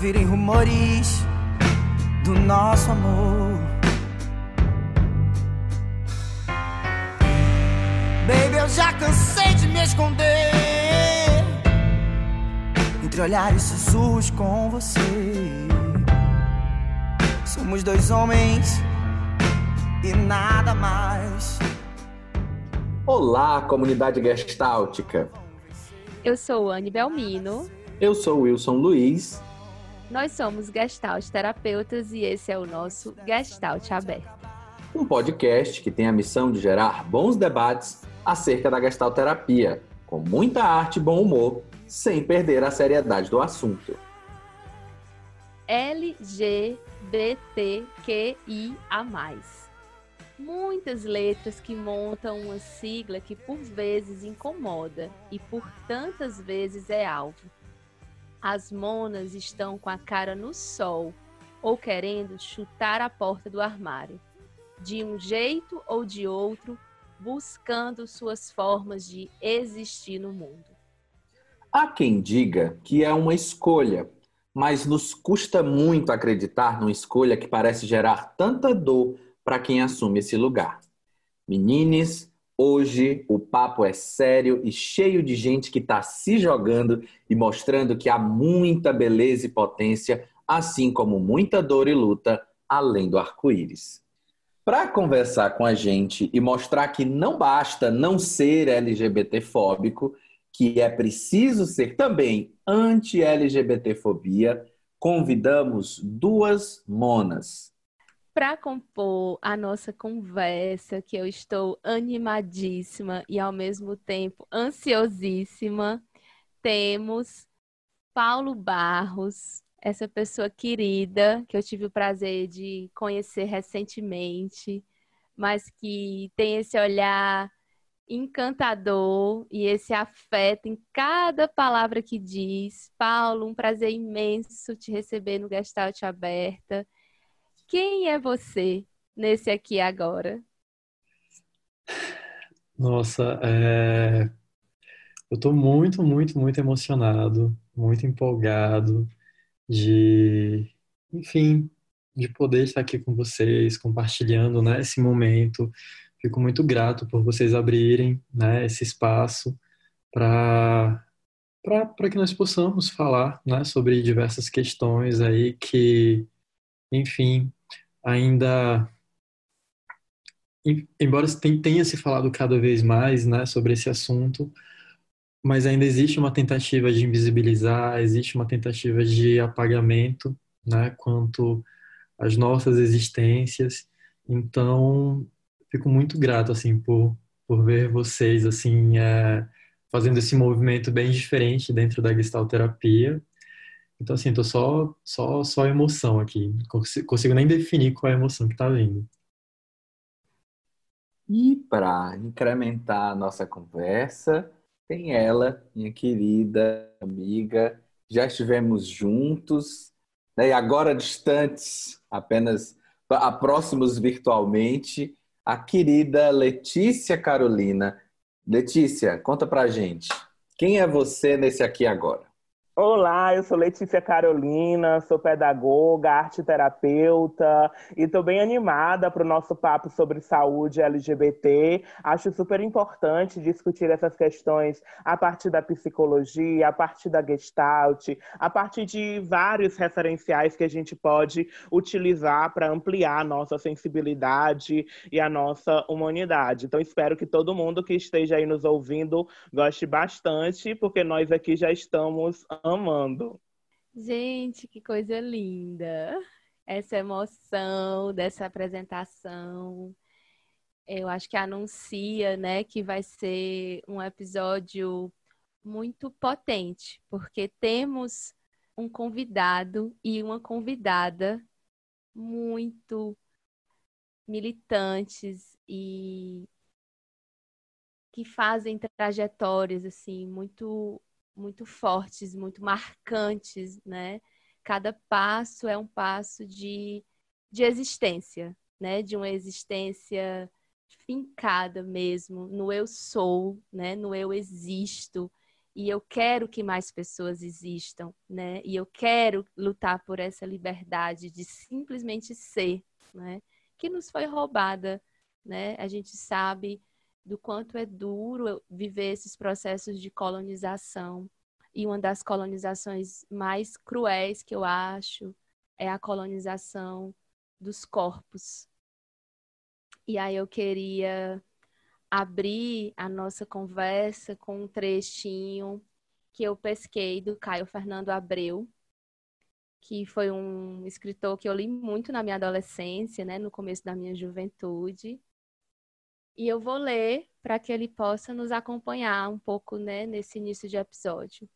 virem rumores do nosso amor. Baby, eu já cansei de me esconder entre olhares sussurros com você. Somos dois homens e nada mais. Olá, comunidade gestáltica. Eu sou Anne Belmino. Eu sou Wilson Luiz. Nós somos Gestalt terapeutas e esse é o nosso Gestalt Aberto. Um podcast que tem a missão de gerar bons debates acerca da Gestalt terapia, com muita arte e bom humor, sem perder a seriedade do assunto. LGBTQIA+ muitas letras que montam uma sigla que por vezes incomoda e por tantas vezes é alvo. As monas estão com a cara no sol ou querendo chutar a porta do armário, de um jeito ou de outro, buscando suas formas de existir no mundo. Há quem diga que é uma escolha, mas nos custa muito acreditar numa escolha que parece gerar tanta dor para quem assume esse lugar. Menines, hoje o papo é sério e cheio de gente que está se jogando e mostrando que há muita beleza e potência, assim como muita dor e luta além do arco-íris. Para conversar com a gente e mostrar que não basta não ser LGBTfóbico, que é preciso ser também anti-LGBTfobia, convidamos duas monas para compor a nossa conversa, que eu estou animadíssima e ao mesmo tempo ansiosíssima, temos Paulo Barros, essa pessoa querida que eu tive o prazer de conhecer recentemente, mas que tem esse olhar encantador e esse afeto em cada palavra que diz. Paulo, um prazer imenso te receber no Gestalt Aberta. Quem é você nesse aqui agora? Nossa, é... eu estou muito, muito, muito emocionado, muito empolgado de, enfim, de poder estar aqui com vocês, compartilhando, né, esse momento. Fico muito grato por vocês abrirem, né, esse espaço para para que nós possamos falar, né, sobre diversas questões aí que, enfim, ainda embora tenha se falado cada vez mais né, sobre esse assunto, mas ainda existe uma tentativa de invisibilizar, existe uma tentativa de apagamento né, quanto às nossas existências. Então, fico muito grato assim por, por ver vocês assim é, fazendo esse movimento bem diferente dentro da gestalterapia então, assim, tô só, só, só emoção aqui. Não consigo nem definir qual é a emoção que tá vindo. E para incrementar a nossa conversa, tem ela, minha querida amiga. Já estivemos juntos, né, e agora distantes, apenas próximos virtualmente, a querida Letícia Carolina. Letícia, conta pra gente. Quem é você nesse aqui agora? Olá, eu sou Letícia Carolina, sou pedagoga, arte terapeuta e estou bem animada para o nosso papo sobre saúde LGBT. Acho super importante discutir essas questões a partir da psicologia, a partir da gestalt, a partir de vários referenciais que a gente pode utilizar para ampliar a nossa sensibilidade e a nossa humanidade. Então, espero que todo mundo que esteja aí nos ouvindo goste bastante, porque nós aqui já estamos amando. Gente, que coisa linda! Essa emoção dessa apresentação. Eu acho que anuncia, né, que vai ser um episódio muito potente, porque temos um convidado e uma convidada muito militantes e que fazem trajetórias assim muito muito fortes, muito marcantes, né? Cada passo é um passo de, de existência, né? De uma existência fincada mesmo no eu sou, né? No eu existo e eu quero que mais pessoas existam, né? E eu quero lutar por essa liberdade de simplesmente ser, né? Que nos foi roubada, né? A gente sabe do quanto é duro viver esses processos de colonização. E uma das colonizações mais cruéis que eu acho é a colonização dos corpos. E aí eu queria abrir a nossa conversa com um trechinho que eu pesquei do Caio Fernando Abreu, que foi um escritor que eu li muito na minha adolescência, né, no começo da minha juventude. E eu vou ler para que ele possa nos acompanhar um pouco, né, nesse início de episódio.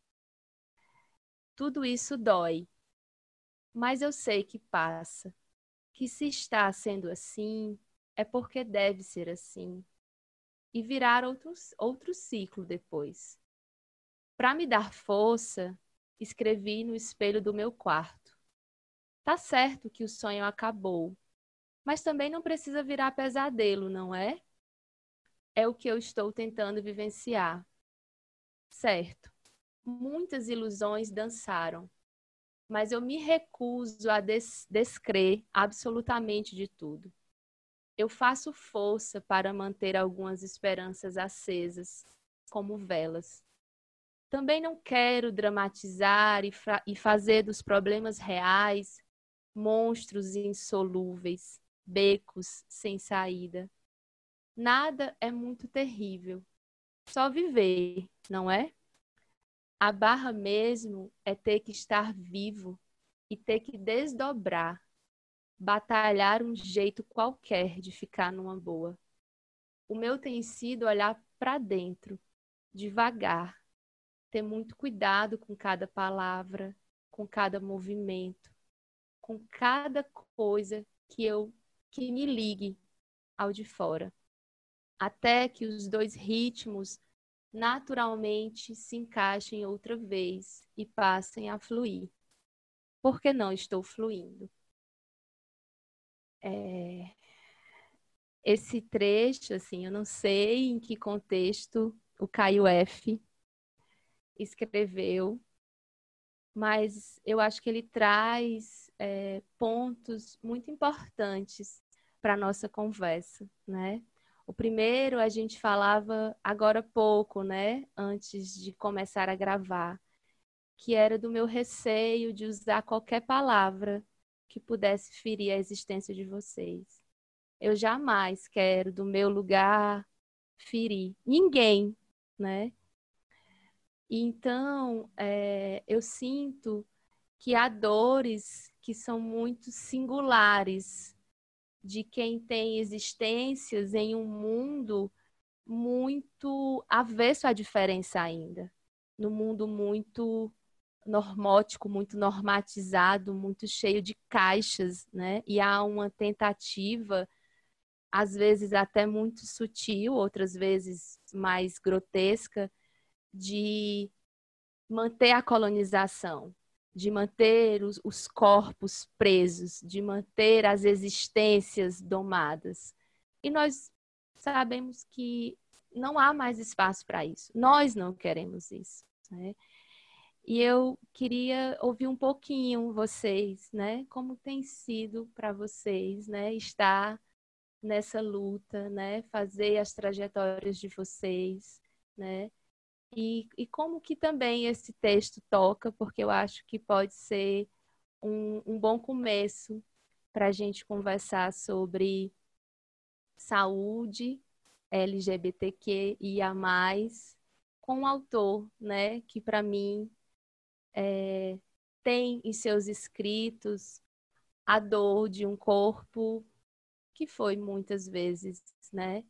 Tudo isso dói, mas eu sei que passa. Que se está sendo assim, é porque deve ser assim e virar outro, outro ciclo depois. Para me dar força, escrevi no espelho do meu quarto. Tá certo que o sonho acabou, mas também não precisa virar pesadelo, não é? É o que eu estou tentando vivenciar. Certo, muitas ilusões dançaram, mas eu me recuso a des descrer absolutamente de tudo eu faço força para manter algumas esperanças acesas, como velas. Também não quero dramatizar e, e fazer dos problemas reais monstros insolúveis, becos sem saída. Nada é muito terrível. Só viver, não é? A barra mesmo é ter que estar vivo e ter que desdobrar batalhar um jeito qualquer de ficar numa boa. O meu tem sido olhar para dentro, devagar, ter muito cuidado com cada palavra, com cada movimento, com cada coisa que eu que me ligue ao de fora, até que os dois ritmos naturalmente se encaixem outra vez e passem a fluir. Porque não estou fluindo. É... Esse trecho, assim, eu não sei em que contexto o Caio F escreveu, mas eu acho que ele traz é, pontos muito importantes para a nossa conversa, né? O primeiro a gente falava agora pouco, né? Antes de começar a gravar, que era do meu receio de usar qualquer palavra que pudesse ferir a existência de vocês. Eu jamais quero, do meu lugar, ferir ninguém, né? Então, é, eu sinto que há dores que são muito singulares de quem tem existências em um mundo muito avesso à diferença ainda, no mundo muito normótico, muito normatizado, muito cheio de caixas, né? E há uma tentativa, às vezes até muito sutil, outras vezes mais grotesca, de manter a colonização, de manter os, os corpos presos, de manter as existências domadas. E nós sabemos que não há mais espaço para isso. Nós não queremos isso. Né? E eu queria ouvir um pouquinho vocês, né? Como tem sido para vocês, né? Estar nessa luta, né? Fazer as trajetórias de vocês, né? E, e como que também esse texto toca, porque eu acho que pode ser um, um bom começo para a gente conversar sobre saúde LGBTQIA+, com um autor, né? Que para mim é, tem em seus escritos a dor de um corpo que foi muitas vezes, né,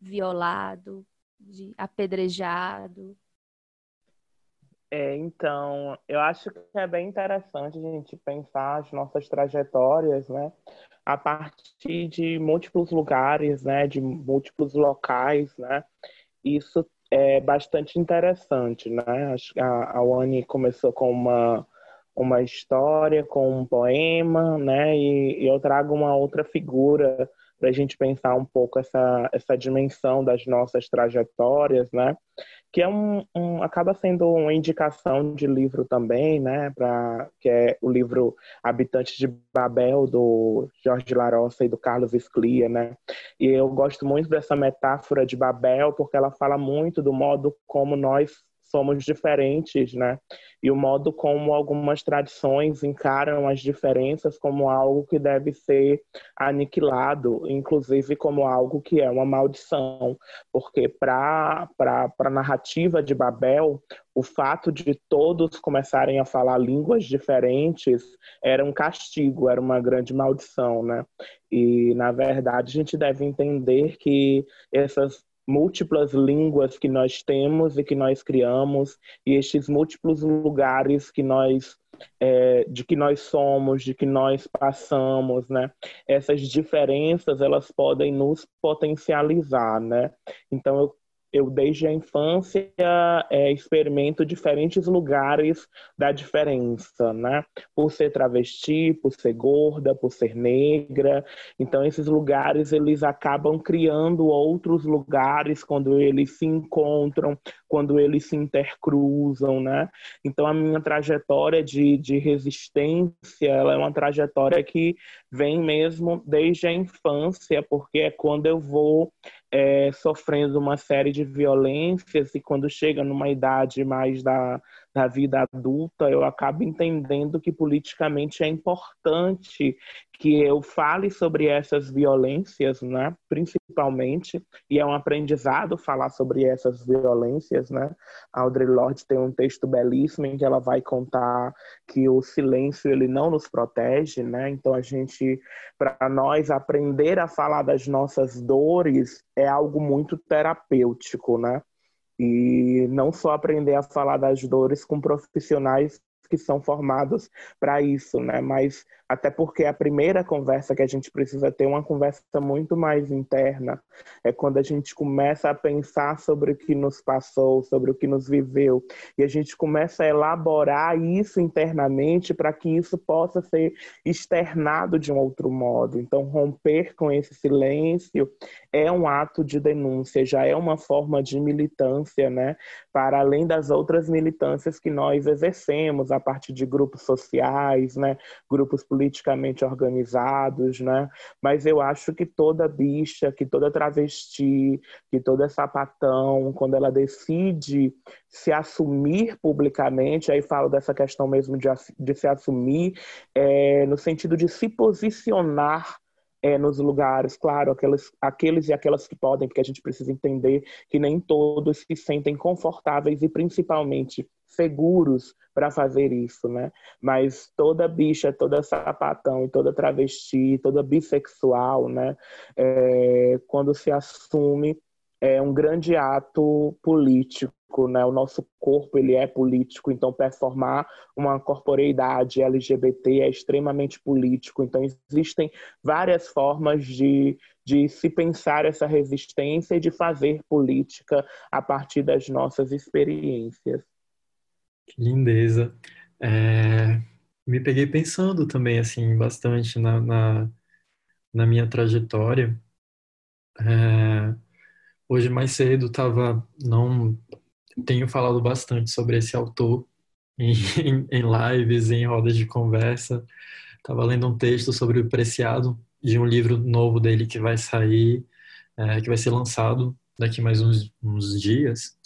violado, de apedrejado. É, então, eu acho que é bem interessante a gente pensar as nossas trajetórias, né, a partir de múltiplos lugares, né, de múltiplos locais, né. Isso é bastante interessante, né? A, a Wani começou com uma, uma história, com um poema, né? E, e eu trago uma outra figura para a gente pensar um pouco essa, essa dimensão das nossas trajetórias, né? Que é um, um acaba sendo uma indicação de livro também, né? Para que é o livro Habitantes de Babel do Jorge Larossa e do Carlos Sclia, né? E eu gosto muito dessa metáfora de Babel porque ela fala muito do modo como nós somos diferentes, né? E o modo como algumas tradições encaram as diferenças como algo que deve ser aniquilado, inclusive como algo que é uma maldição, porque para a narrativa de Babel, o fato de todos começarem a falar línguas diferentes era um castigo, era uma grande maldição, né? E, na verdade, a gente deve entender que essas múltiplas línguas que nós temos e que nós criamos e estes múltiplos lugares que nós é, de que nós somos, de que nós passamos, né? Essas diferenças elas podem nos potencializar, né? Então eu eu desde a infância é, experimento diferentes lugares da diferença, né? Por ser travesti, por ser gorda, por ser negra. Então esses lugares eles acabam criando outros lugares quando eles se encontram, quando eles se intercruzam, né? Então a minha trajetória de, de resistência, ela é uma trajetória que vem mesmo desde a infância, porque é quando eu vou é, sofrendo uma série de violências e quando chega numa idade mais da, da vida adulta, eu acabo entendendo que politicamente é importante que eu fale sobre essas violências, né? Principalmente, e é um aprendizado falar sobre essas violências, né? A Audre Lorde tem um texto belíssimo em que ela vai contar que o silêncio ele não nos protege, né? Então a gente, para nós aprender a falar das nossas dores é algo muito terapêutico, né? E não só aprender a falar das dores com profissionais que são formados para isso, né? Mas até porque a primeira conversa que a gente precisa ter uma conversa muito mais interna é quando a gente começa a pensar sobre o que nos passou, sobre o que nos viveu e a gente começa a elaborar isso internamente para que isso possa ser externado de um outro modo. Então romper com esse silêncio é um ato de denúncia, já é uma forma de militância, né? Para além das outras militâncias que nós exercemos a partir de grupos sociais, né? Grupos politicamente organizados, né? Mas eu acho que toda bicha, que toda travesti, que toda sapatão, quando ela decide se assumir publicamente, aí falo dessa questão mesmo de, de se assumir, é, no sentido de se posicionar é, nos lugares, claro, aqueles, aqueles e aquelas que podem, porque a gente precisa entender que nem todos se sentem confortáveis e principalmente seguros para fazer isso, né? Mas toda bicha, toda sapatão toda travesti, toda bissexual, né? É, quando se assume é um grande ato político né? O nosso corpo ele é político, então performar uma corporeidade LGBT é extremamente político. Então existem várias formas de, de se pensar essa resistência e de fazer política a partir das nossas experiências. Que lindeza. É, me peguei pensando também assim bastante na, na, na minha trajetória. É, hoje mais cedo estava não tenho falado bastante sobre esse autor em, em lives, em rodas de conversa. Estava lendo um texto sobre o Preciado de um livro novo dele que vai sair, é, que vai ser lançado daqui mais uns, uns dias.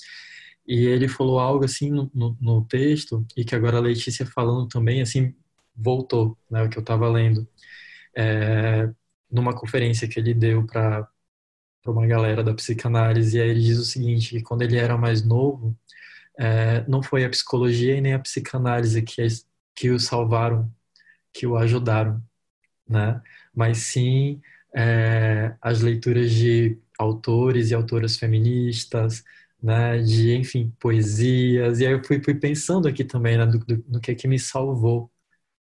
E ele falou algo assim no, no, no, texto e que agora a Letícia falando também assim voltou, né, o que eu estava lendo, é, numa conferência que ele deu para para uma galera da psicanálise, e aí ele diz o seguinte, que quando ele era mais novo, é, não foi a psicologia e nem a psicanálise que, que o salvaram, que o ajudaram, né? Mas sim é, as leituras de autores e autoras feministas, né? De, enfim, poesias, e aí eu fui, fui pensando aqui também né, do, do, no que é que me salvou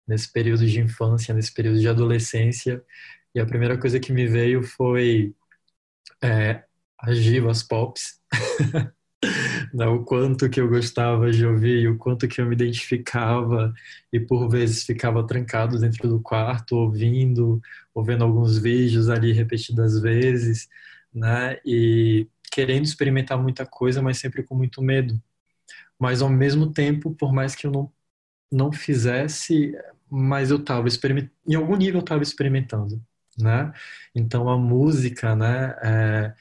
nesse período de infância, nesse período de adolescência, e a primeira coisa que me veio foi é, as divas pops. o quanto que eu gostava de ouvir, o quanto que eu me identificava e por vezes ficava trancado dentro do quarto ouvindo, ouvindo alguns vídeos ali repetidas vezes, né? E querendo experimentar muita coisa, mas sempre com muito medo. Mas ao mesmo tempo, por mais que eu não não fizesse, mas eu estava experimentando, em algum nível eu estava experimentando, né? Então a música, né? É,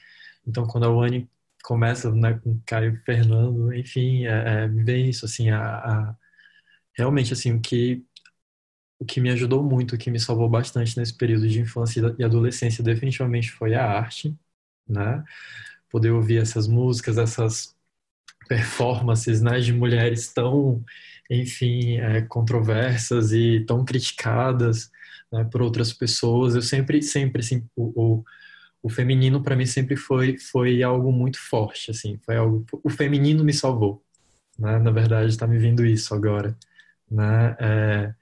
então quando a Wani começa né, com Caio Fernando, enfim, é, é, vem isso, assim, a, a, realmente, assim, o que, o que me ajudou muito, o que me salvou bastante nesse período de infância e adolescência definitivamente foi a arte, né? Poder ouvir essas músicas, essas performances, né, de mulheres tão, enfim, é, controversas e tão criticadas né, por outras pessoas. Eu sempre, sempre, assim, o, o o feminino para mim sempre foi foi algo muito forte assim foi algo o feminino me salvou né? na verdade está me vindo isso agora né é,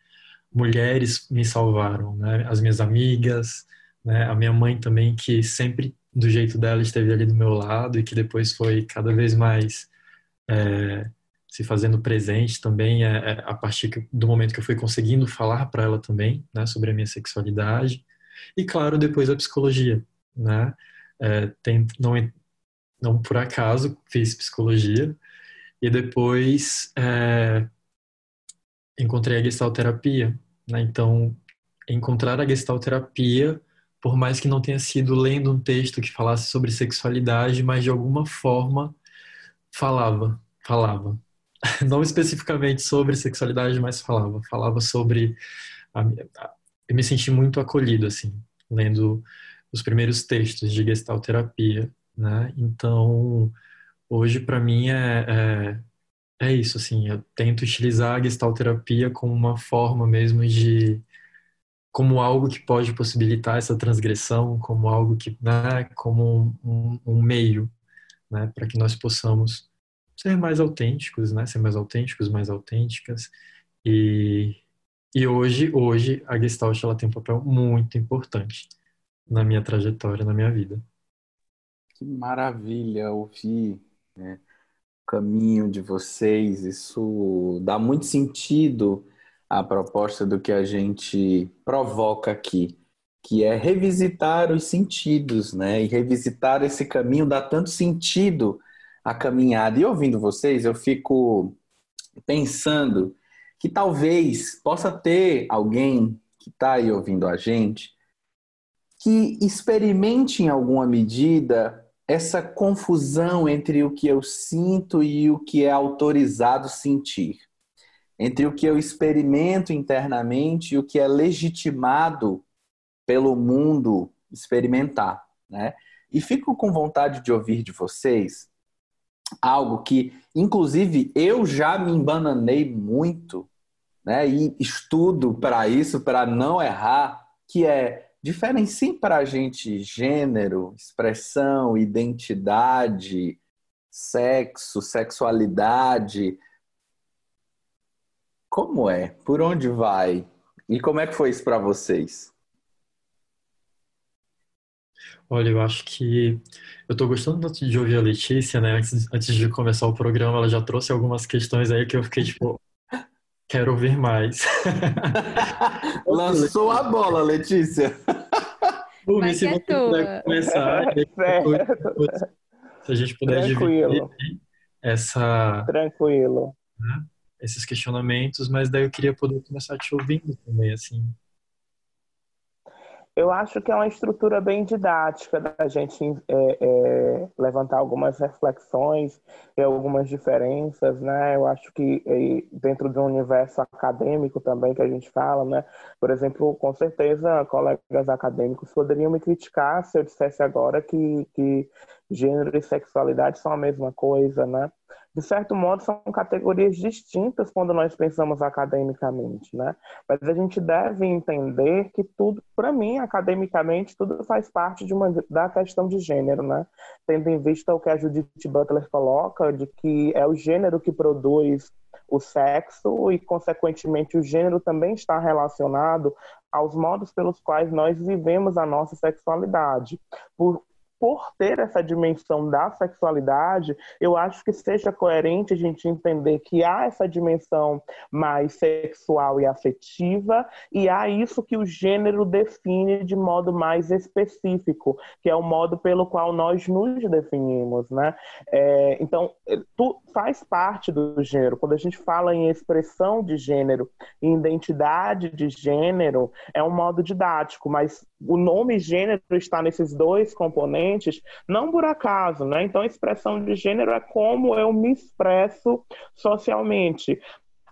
mulheres me salvaram né as minhas amigas né a minha mãe também que sempre do jeito dela esteve ali do meu lado e que depois foi cada vez mais é, se fazendo presente também é, é a partir do momento que eu fui conseguindo falar para ela também né sobre a minha sexualidade e claro depois a psicologia né? É, tem, não, não por acaso fiz psicologia e depois é, encontrei a gestalterapia, né? Então, encontrar a gestalterapia, por mais que não tenha sido lendo um texto que falasse sobre sexualidade, mas de alguma forma falava, falava. Não especificamente sobre sexualidade, mas falava. Falava sobre. A, a, eu me senti muito acolhido, assim, lendo os primeiros textos de gestalterapia, né? Então, hoje para mim é, é, é, isso, assim, eu tento utilizar a gestalterapia como uma forma mesmo de como algo que pode possibilitar essa transgressão, como algo que, né, como um, um meio, né, para que nós possamos ser mais autênticos, né, ser mais autênticos, mais autênticas e e hoje, hoje a Gestalt ela tem um papel muito importante na minha trajetória, na minha vida. Que maravilha ouvir né, o caminho de vocês. Isso dá muito sentido à proposta do que a gente provoca aqui, que é revisitar os sentidos, né? E revisitar esse caminho dá tanto sentido à caminhada. E ouvindo vocês, eu fico pensando que talvez possa ter alguém que está aí ouvindo a gente que experimente em alguma medida essa confusão entre o que eu sinto e o que é autorizado sentir, entre o que eu experimento internamente e o que é legitimado pelo mundo experimentar, né? E fico com vontade de ouvir de vocês algo que, inclusive, eu já me embananei muito, né? E estudo para isso, para não errar, que é Diferencie para a gente gênero, expressão, identidade, sexo, sexualidade. Como é? Por onde vai? E como é que foi isso para vocês? Olha, eu acho que eu estou gostando tanto de ouvir a Letícia, né? Antes, antes de começar o programa, ela já trouxe algumas questões aí que eu fiquei tipo, Quero ouvir mais. Lançou a bola, Letícia. Vamos ver se você puder começar. se a gente puder Tranquilo. dividir essa... Tranquilo. Né, esses questionamentos, mas daí eu queria poder começar te ouvindo também, assim. Eu acho que é uma estrutura bem didática da gente é, é, levantar algumas reflexões e algumas diferenças, né? Eu acho que dentro de um universo acadêmico também que a gente fala, né? Por exemplo, com certeza colegas acadêmicos poderiam me criticar se eu dissesse agora que, que gênero e sexualidade são a mesma coisa, né? De certo modo, são categorias distintas quando nós pensamos academicamente, né? Mas a gente deve entender que tudo, para mim, academicamente, tudo faz parte de uma, da questão de gênero, né? Tendo em vista o que a Judith Butler coloca, de que é o gênero que produz o sexo e, consequentemente, o gênero também está relacionado aos modos pelos quais nós vivemos a nossa sexualidade. Por por ter essa dimensão da sexualidade, eu acho que seja coerente a gente entender que há essa dimensão mais sexual e afetiva, e há isso que o gênero define de modo mais específico, que é o modo pelo qual nós nos definimos, né? É, então, tu faz parte do gênero. Quando a gente fala em expressão de gênero, em identidade de gênero, é um modo didático, mas o nome gênero está nesses dois componentes, não por acaso, né? Então, expressão de gênero é como eu me expresso socialmente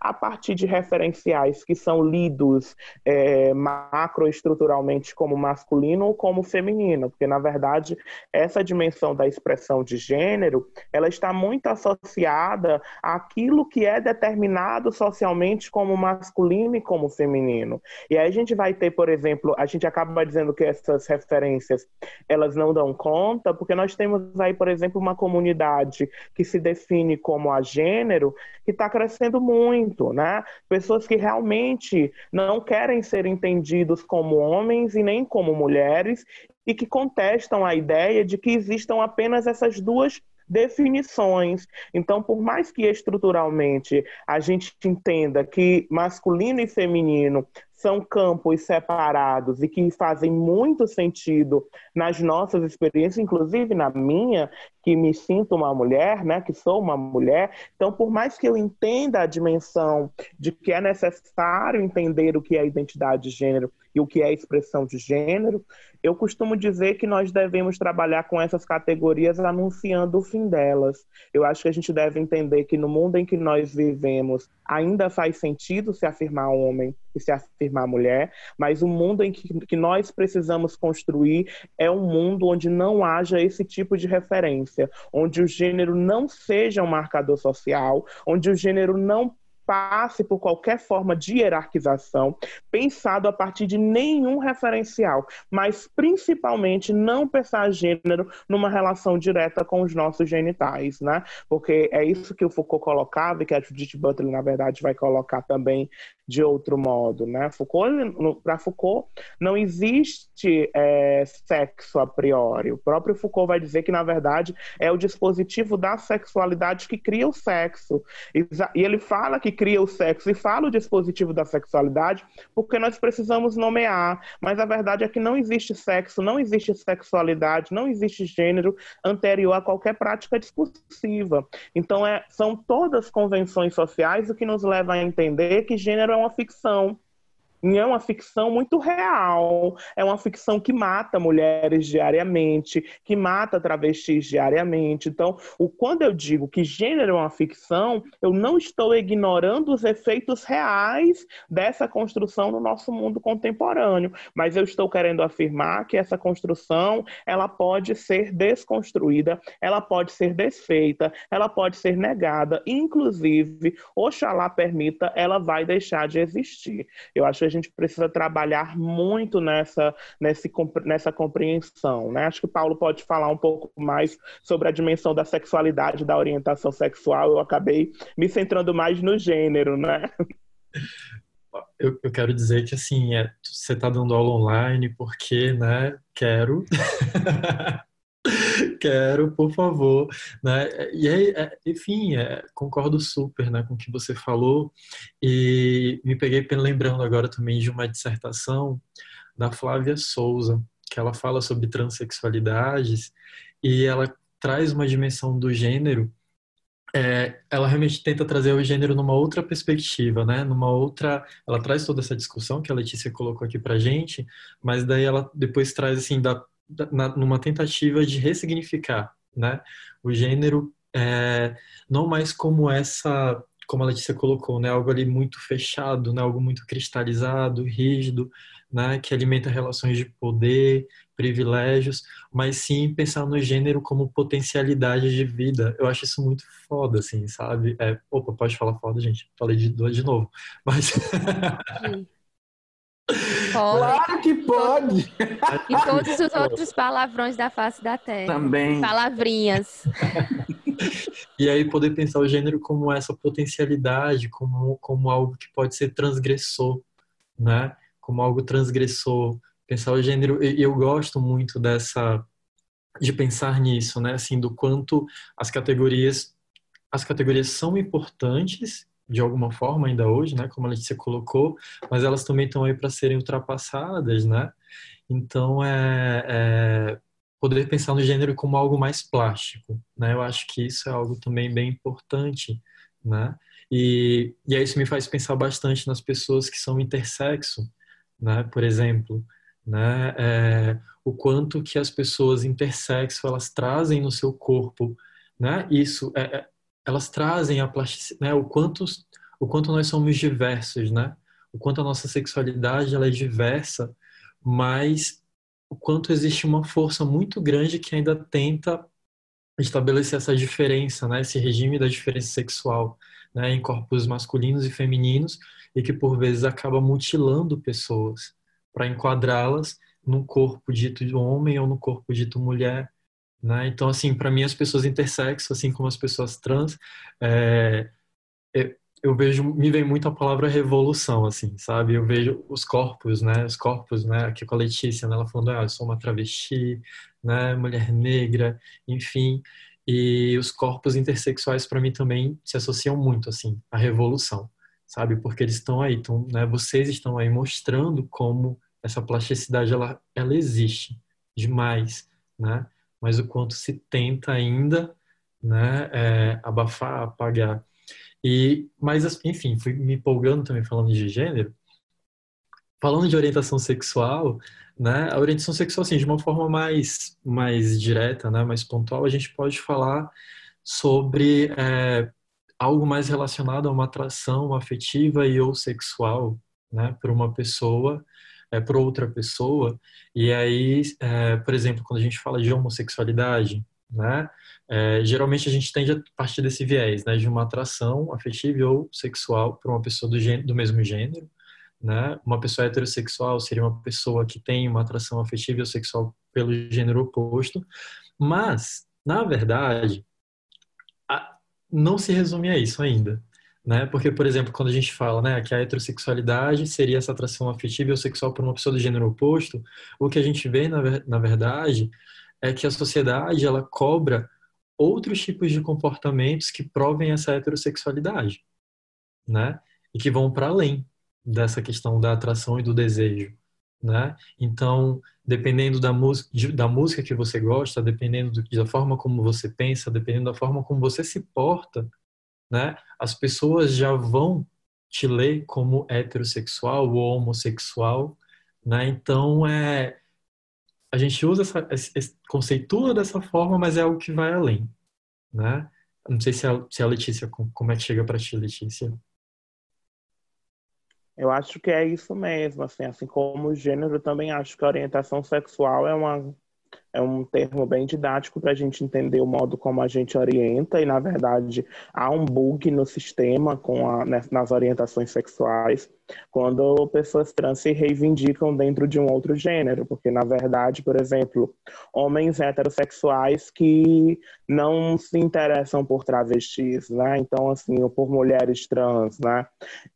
a partir de referenciais que são lidos é, macroestruturalmente como masculino ou como feminino, porque na verdade essa dimensão da expressão de gênero ela está muito associada àquilo que é determinado socialmente como masculino e como feminino. E aí a gente vai ter, por exemplo, a gente acaba dizendo que essas referências elas não dão conta, porque nós temos aí, por exemplo, uma comunidade que se define como a gênero que está crescendo muito muito, né? Pessoas que realmente não querem ser entendidos como homens e nem como mulheres e que contestam a ideia de que existam apenas essas duas definições. Então, por mais que estruturalmente a gente entenda que masculino e feminino são campos separados e que fazem muito sentido nas nossas experiências, inclusive na minha, que me sinto uma mulher, né, que sou uma mulher. Então, por mais que eu entenda a dimensão de que é necessário entender o que é identidade de gênero e o que é expressão de gênero, eu costumo dizer que nós devemos trabalhar com essas categorias anunciando o fim delas. Eu acho que a gente deve entender que no mundo em que nós vivemos ainda faz sentido se afirmar homem e se afirmar mulher, mas o mundo em que, que nós precisamos construir é um mundo onde não haja esse tipo de referência, onde o gênero não seja um marcador social, onde o gênero não passe por qualquer forma de hierarquização, pensado a partir de nenhum referencial, mas principalmente não pensar gênero numa relação direta com os nossos genitais, né? Porque é isso que o Foucault colocava e que a Judith Butler, na verdade, vai colocar também de outro modo, né? Foucault, para Foucault, não existe é, sexo a priori. O próprio Foucault vai dizer que, na verdade, é o dispositivo da sexualidade que cria o sexo. E ele fala que cria o sexo e fala o dispositivo da sexualidade porque nós precisamos nomear. Mas a verdade é que não existe sexo, não existe sexualidade, não existe gênero anterior a qualquer prática discursiva. Então, é, são todas convenções sociais o que nos leva a entender que gênero é uma ficção é uma ficção muito real, é uma ficção que mata mulheres diariamente, que mata travestis diariamente. Então, o, quando eu digo que gênero é uma ficção, eu não estou ignorando os efeitos reais dessa construção no nosso mundo contemporâneo, mas eu estou querendo afirmar que essa construção ela pode ser desconstruída, ela pode ser desfeita, ela pode ser negada, inclusive, oxalá permita, ela vai deixar de existir. Eu acho gente precisa trabalhar muito nessa, nessa, nessa compreensão. Né? Acho que Paulo pode falar um pouco mais sobre a dimensão da sexualidade, da orientação sexual. Eu acabei me centrando mais no gênero, né? Eu, eu quero dizer que assim, é, você está dando aula online porque, né, quero. Quero, por favor, né? E aí, é, enfim, é, concordo super, né, com o que você falou e me peguei lembrando agora também de uma dissertação da Flávia Souza, que ela fala sobre transexualidades e ela traz uma dimensão do gênero é, ela realmente tenta trazer o gênero numa outra perspectiva, né? Numa outra, ela traz toda essa discussão que a Letícia colocou aqui para gente, mas daí ela depois traz assim da na, numa tentativa de ressignificar né, o gênero, é, não mais como essa, como a Letícia colocou, né, algo ali muito fechado, né, algo muito cristalizado, rígido, né, que alimenta relações de poder, privilégios, mas sim pensar no gênero como potencialidade de vida. Eu acho isso muito foda, assim, sabe? É, opa, pode falar foda, gente. Falei de, de novo. Mas. Pode. Claro que pode! E todos os outros palavrões da face da terra. Também. Palavrinhas. E aí poder pensar o gênero como essa potencialidade, como, como algo que pode ser transgressor, né? Como algo transgressor. Pensar o gênero, e eu gosto muito dessa de pensar nisso, né? Assim, do quanto as categorias as categorias são importantes de alguma forma ainda hoje, né? Como a Letícia colocou, mas elas também estão aí para serem ultrapassadas, né? Então é, é, poder pensar no gênero como algo mais plástico, né? Eu acho que isso é algo também bem importante, né? E, e isso me faz pensar bastante nas pessoas que são intersexo, né? Por exemplo, né? É, o quanto que as pessoas intersexo elas trazem no seu corpo, né? Isso, é, é elas trazem a né? O quanto, o quanto nós somos diversos, né? O quanto a nossa sexualidade ela é diversa, mas o quanto existe uma força muito grande que ainda tenta estabelecer essa diferença, né? Esse regime da diferença sexual, né? Em corpos masculinos e femininos e que por vezes acaba mutilando pessoas para enquadrá-las no corpo dito de homem ou no corpo dito mulher. Né? Então, assim, para mim, as pessoas intersexo, assim como as pessoas trans, é, é, eu vejo, me vem muito a palavra revolução, assim, sabe? Eu vejo os corpos, né? Os corpos, né? Aqui com a Letícia, né? ela falando, ah, eu sou uma travesti, né? Mulher negra, enfim. E os corpos intersexuais, para mim, também se associam muito, assim, à revolução, sabe? Porque eles estão aí, tão, né? Vocês estão aí mostrando como essa plasticidade ela, ela existe demais, né? Mas o quanto se tenta ainda, né, é, abafar, apagar. E, mas enfim, fui me empolgando também falando de gênero. Falando de orientação sexual, né, a orientação sexual, assim, de uma forma mais, mais direta, né, mais pontual, a gente pode falar sobre é, algo mais relacionado a uma atração afetiva e ou sexual, né, por uma pessoa é, para outra pessoa. E aí, é, por exemplo, quando a gente fala de homossexualidade, né, é, geralmente a gente tende a partir desse viés, né, de uma atração afetiva ou sexual para uma pessoa do, gênero, do mesmo gênero. Né? Uma pessoa heterossexual seria uma pessoa que tem uma atração afetiva ou sexual pelo gênero oposto, mas, na verdade, a, não se resume a isso ainda né? Porque, por exemplo, quando a gente fala, né, que a heterossexualidade seria essa atração afetiva ou sexual por uma pessoa do gênero oposto, o que a gente vê, na, na verdade, é que a sociedade, ela cobra outros tipos de comportamentos que provem essa heterossexualidade, né? E que vão para além dessa questão da atração e do desejo, né? Então, dependendo da, da música que você gosta, dependendo do, da forma como você pensa, dependendo da forma como você se porta, né? As pessoas já vão te ler como heterossexual ou homossexual, né? Então é a gente usa essa, esse, conceitua dessa forma, mas é algo que vai além, né? Não sei se a, se a Letícia como é que chega para ti, Letícia. Eu acho que é isso mesmo, assim, assim como o gênero, também acho que a orientação sexual é uma é um termo bem didático para a gente entender o modo como a gente orienta, e na verdade há um bug no sistema com a, né, nas orientações sexuais quando pessoas trans se reivindicam dentro de um outro gênero, porque na verdade, por exemplo, homens heterossexuais que não se interessam por travestis, né? Então, assim, ou por mulheres trans, né?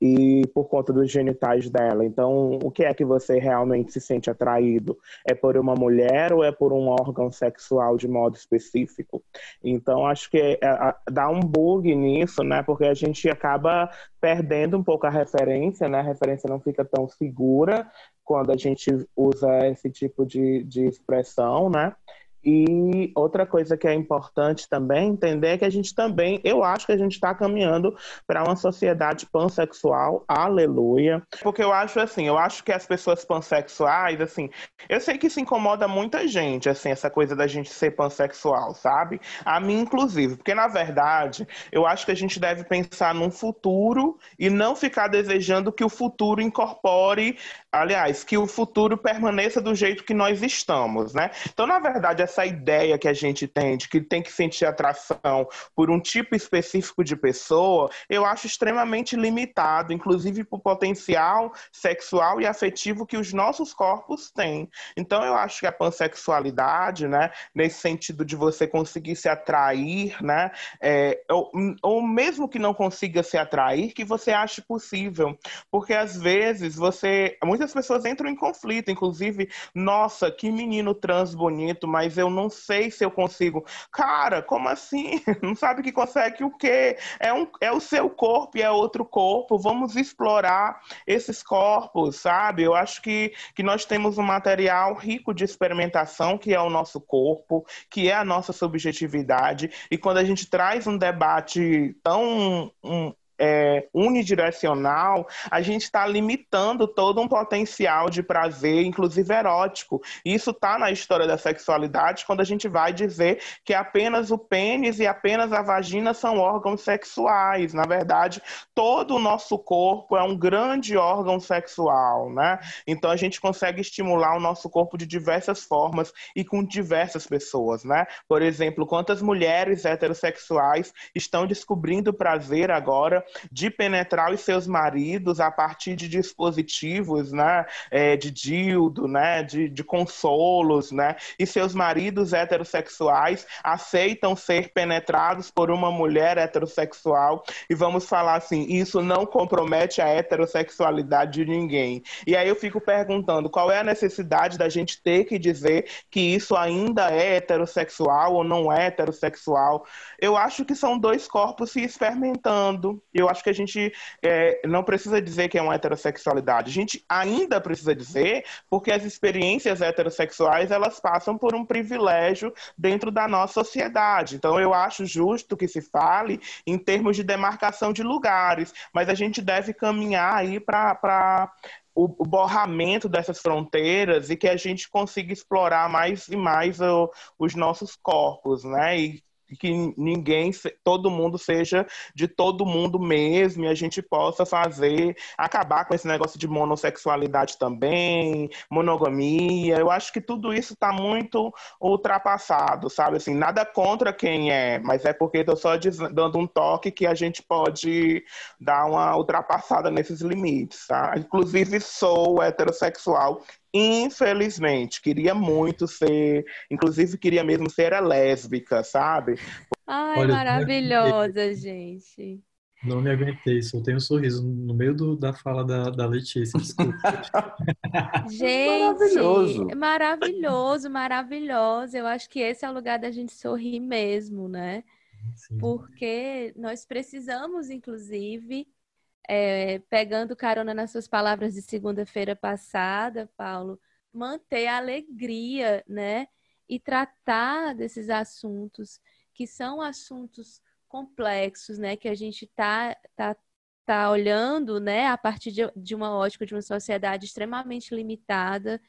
E por conta dos genitais dela. Então, o que é que você realmente se sente atraído? É por uma mulher ou é por um órgão sexual de modo específico. Então, acho que é, é, dá um bug nisso, né? Porque a gente acaba perdendo um pouco a referência, né? A referência não fica tão segura quando a gente usa esse tipo de, de expressão, né? E outra coisa que é importante também entender é que a gente também, eu acho que a gente está caminhando para uma sociedade pansexual, aleluia. Porque eu acho assim, eu acho que as pessoas pansexuais, assim, eu sei que isso incomoda muita gente, assim, essa coisa da gente ser pansexual, sabe? A mim, inclusive, porque na verdade, eu acho que a gente deve pensar num futuro e não ficar desejando que o futuro incorpore, aliás, que o futuro permaneça do jeito que nós estamos, né? Então, na verdade, essa ideia que a gente tem de que tem que sentir atração por um tipo específico de pessoa, eu acho extremamente limitado, inclusive por potencial sexual e afetivo que os nossos corpos têm. Então eu acho que a pansexualidade, né, nesse sentido de você conseguir se atrair, né, é, ou, ou mesmo que não consiga se atrair, que você ache possível, porque às vezes você, muitas pessoas entram em conflito, inclusive, nossa, que menino trans bonito, mas eu eu não sei se eu consigo. Cara, como assim? Não sabe que consegue o quê? É, um, é o seu corpo e é outro corpo. Vamos explorar esses corpos, sabe? Eu acho que, que nós temos um material rico de experimentação, que é o nosso corpo, que é a nossa subjetividade. E quando a gente traz um debate tão um, é, unidirecional, a gente está limitando todo um potencial de prazer, inclusive erótico. Isso está na história da sexualidade, quando a gente vai dizer que apenas o pênis e apenas a vagina são órgãos sexuais. Na verdade, todo o nosso corpo é um grande órgão sexual, né? Então a gente consegue estimular o nosso corpo de diversas formas e com diversas pessoas, né? Por exemplo, quantas mulheres heterossexuais estão descobrindo prazer agora de penetrar os seus maridos a partir de dispositivos, né, é, de dildo, né, de, de consolos, né, e seus maridos heterossexuais aceitam ser penetrados por uma mulher heterossexual e vamos falar assim, isso não compromete a heterossexualidade de ninguém. E aí eu fico perguntando, qual é a necessidade da gente ter que dizer que isso ainda é heterossexual ou não é heterossexual? Eu acho que são dois corpos se experimentando. Eu acho que a gente é, não precisa dizer que é uma heterossexualidade. A gente ainda precisa dizer porque as experiências heterossexuais elas passam por um privilégio dentro da nossa sociedade. Então eu acho justo que se fale em termos de demarcação de lugares, mas a gente deve caminhar aí para o, borramento dessas fronteiras e que a gente consiga explorar mais e mais o, os nossos corpos, né? E que ninguém, todo mundo seja de todo mundo mesmo e a gente possa fazer, acabar com esse negócio de monossexualidade também, monogamia. Eu acho que tudo isso está muito ultrapassado, sabe? Assim, nada contra quem é, mas é porque estou só dando um toque que a gente pode dar uma ultrapassada nesses limites, tá? Inclusive sou heterossexual Infelizmente, queria muito ser, inclusive queria mesmo ser a lésbica, sabe? Ai, Olha, maravilhosa, gente. Não me aguentei, soltei um sorriso no meio do, da fala da, da Letícia, desculpa. gente, maravilhoso. maravilhoso, maravilhoso. Eu acho que esse é o lugar da gente sorrir mesmo, né? Sim. Porque nós precisamos, inclusive, é, pegando carona nas suas palavras de segunda-feira passada, Paulo, manter a alegria, né? E tratar desses assuntos que são assuntos complexos, né? Que a gente tá, tá, tá olhando, né? A partir de, de uma ótica de uma sociedade extremamente limitada,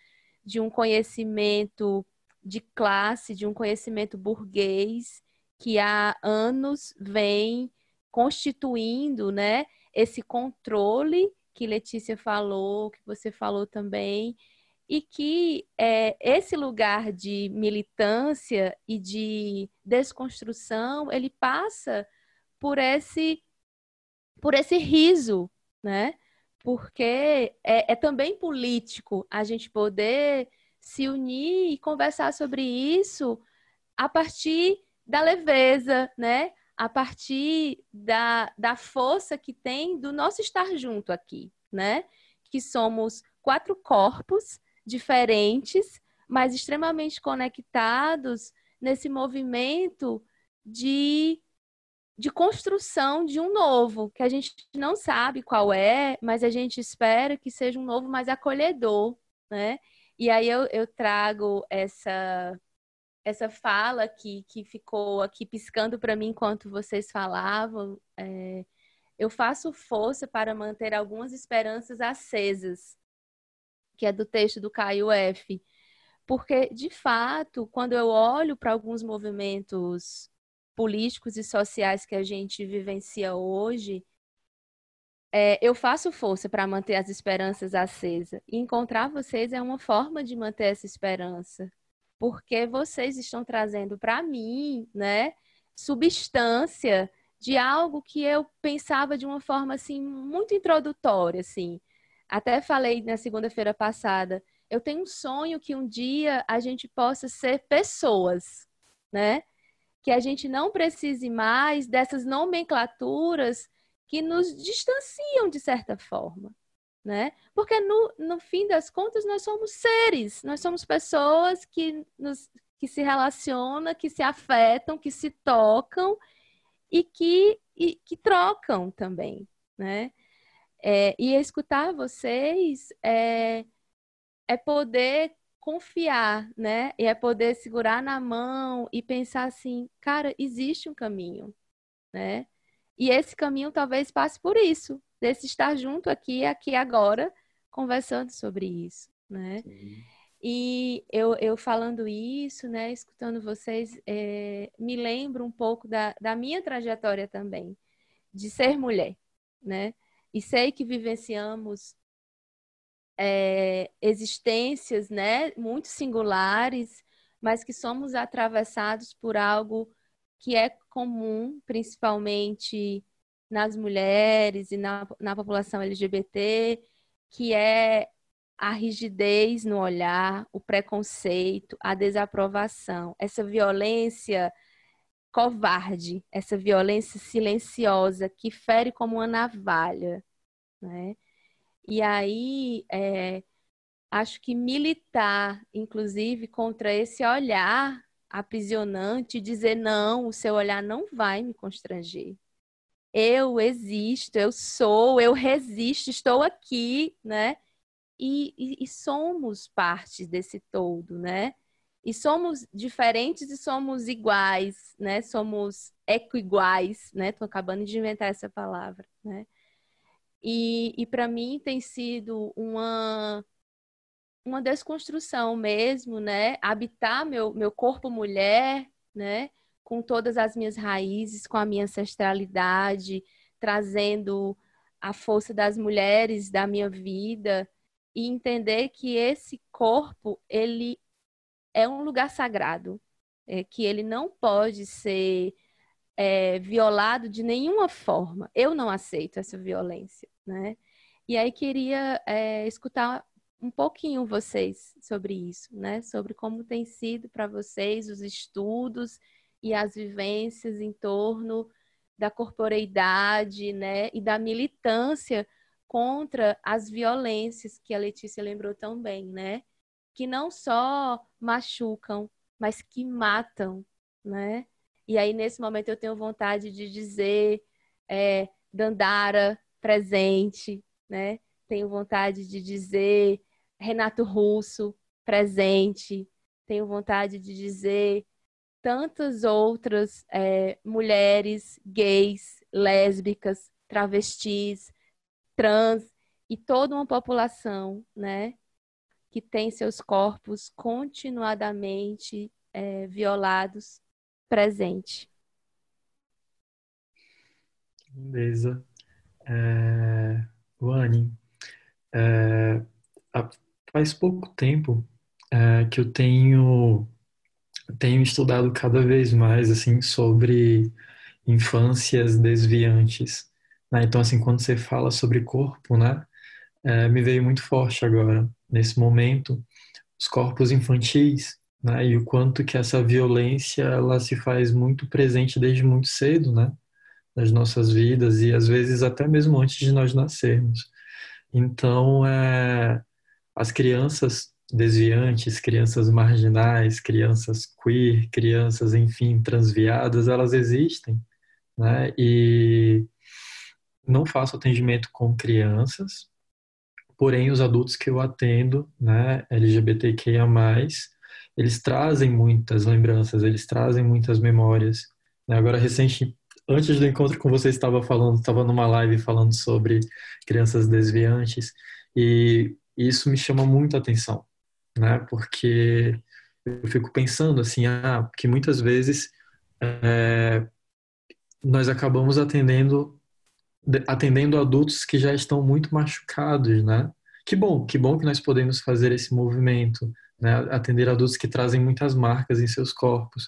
de um conhecimento de classe, de um conhecimento burguês que há anos vem constituindo, né? Esse controle que Letícia falou, que você falou também, e que é, esse lugar de militância e de desconstrução ele passa por esse por esse riso, né? Porque é, é também político a gente poder se unir e conversar sobre isso a partir da leveza, né? A partir da, da força que tem do nosso estar junto aqui, né? Que somos quatro corpos diferentes, mas extremamente conectados nesse movimento de, de construção de um novo, que a gente não sabe qual é, mas a gente espera que seja um novo mais acolhedor, né? E aí eu, eu trago essa essa fala que, que ficou aqui piscando para mim enquanto vocês falavam. É, eu faço força para manter algumas esperanças acesas, que é do texto do Caio F. Porque, de fato, quando eu olho para alguns movimentos políticos e sociais que a gente vivencia hoje, é, eu faço força para manter as esperanças acesas. E encontrar vocês é uma forma de manter essa esperança porque vocês estão trazendo para mim, né, substância de algo que eu pensava de uma forma assim muito introdutória, assim. Até falei na segunda-feira passada, eu tenho um sonho que um dia a gente possa ser pessoas, né? Que a gente não precise mais dessas nomenclaturas que nos distanciam de certa forma né? Porque no, no fim das contas nós somos seres, nós somos pessoas que nos que se relacionam, que se afetam, que se tocam e que, e, que trocam também, né? É, e escutar vocês é, é poder confiar, né? E é poder segurar na mão e pensar assim, cara, existe um caminho, né? E esse caminho talvez passe por isso, desse estar junto aqui, aqui agora, conversando sobre isso, né? Sim. E eu, eu falando isso, né, escutando vocês, é, me lembro um pouco da, da minha trajetória também, de ser mulher, né? E sei que vivenciamos é, existências, né, muito singulares, mas que somos atravessados por algo que é comum, principalmente nas mulheres e na, na população LGBT, que é a rigidez no olhar, o preconceito, a desaprovação, essa violência covarde, essa violência silenciosa que fere como uma navalha, né? E aí, é, acho que militar, inclusive, contra esse olhar aprisionante, dizer não, o seu olhar não vai me constranger. Eu existo, eu sou, eu resisto, estou aqui, né? E, e, e somos parte desse todo, né? E somos diferentes e somos iguais, né? Somos equiguais, né? Estou acabando de inventar essa palavra, né? E, e para mim tem sido uma, uma desconstrução mesmo, né? Habitar meu, meu corpo mulher, né? Com todas as minhas raízes, com a minha ancestralidade, trazendo a força das mulheres da minha vida e entender que esse corpo, ele é um lugar sagrado, é, que ele não pode ser é, violado de nenhuma forma. Eu não aceito essa violência né? E aí queria é, escutar um pouquinho vocês sobre isso, né? Sobre como tem sido para vocês os estudos e as vivências em torno da corporeidade, né? E da militância contra as violências que a Letícia lembrou tão bem, né? Que não só machucam, mas que matam, né? E aí nesse momento eu tenho vontade de dizer, é, Dandara, presente, né? Tenho vontade de dizer Renato Russo presente. Tenho vontade de dizer tantas outras é, mulheres gays, lésbicas, travestis, trans e toda uma população, né? Que tem seus corpos continuadamente é, violados presente. Beleza. É, Wani, é, faz pouco tempo é, que eu tenho tenho estudado cada vez mais assim sobre infâncias desviantes. Né? Então, assim, quando você fala sobre corpo, né, é, me veio muito forte agora nesse momento os corpos infantis, né, e o quanto que essa violência ela se faz muito presente desde muito cedo, né? nas nossas vidas e às vezes até mesmo antes de nós nascermos. Então, é, as crianças desviantes, crianças marginais, crianças queer, crianças, enfim, transviadas, elas existem, né? E não faço atendimento com crianças, porém os adultos que eu atendo, né, LGBTQIA+, eles trazem muitas lembranças, eles trazem muitas memórias. Né? Agora, recente, antes do encontro com você estava falando, estava numa live falando sobre crianças desviantes e isso me chama muito a atenção, né? Porque eu fico pensando assim, ah, que muitas vezes é, nós acabamos atendendo atendendo adultos que já estão muito machucados, né? Que bom, que bom que nós podemos fazer esse movimento, né? Atender adultos que trazem muitas marcas em seus corpos,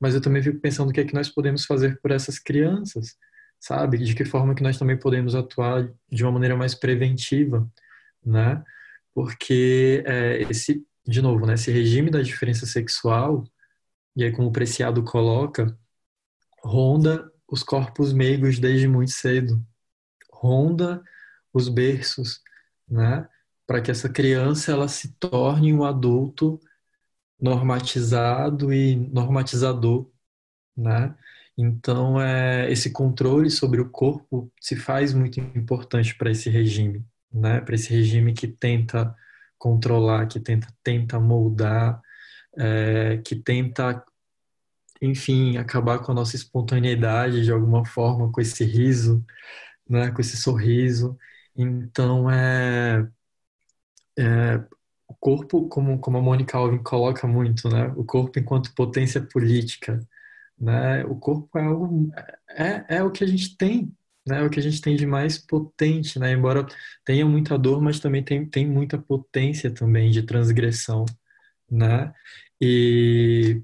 mas eu também fico pensando o que é que nós podemos fazer por essas crianças, sabe? De que forma que nós também podemos atuar de uma maneira mais preventiva, né? Porque é, esse, de novo, né, esse regime da diferença sexual, e aí como o Preciado coloca, ronda os corpos meigos desde muito cedo, ronda os berços, né? Para que essa criança ela se torne um adulto normatizado e normatizador, né? Então, é, esse controle sobre o corpo se faz muito importante para esse regime, né? Para esse regime que tenta controlar, que tenta, tenta moldar, é, que tenta, enfim, acabar com a nossa espontaneidade de alguma forma, com esse riso, né? Com esse sorriso. Então, é, é o corpo, como, como a Mônica Alvin coloca muito, né? O corpo enquanto potência política, né? O corpo é algo é, é o que a gente tem, né? É o que a gente tem de mais potente, né? Embora tenha muita dor, mas também tem, tem muita potência também de transgressão, né? E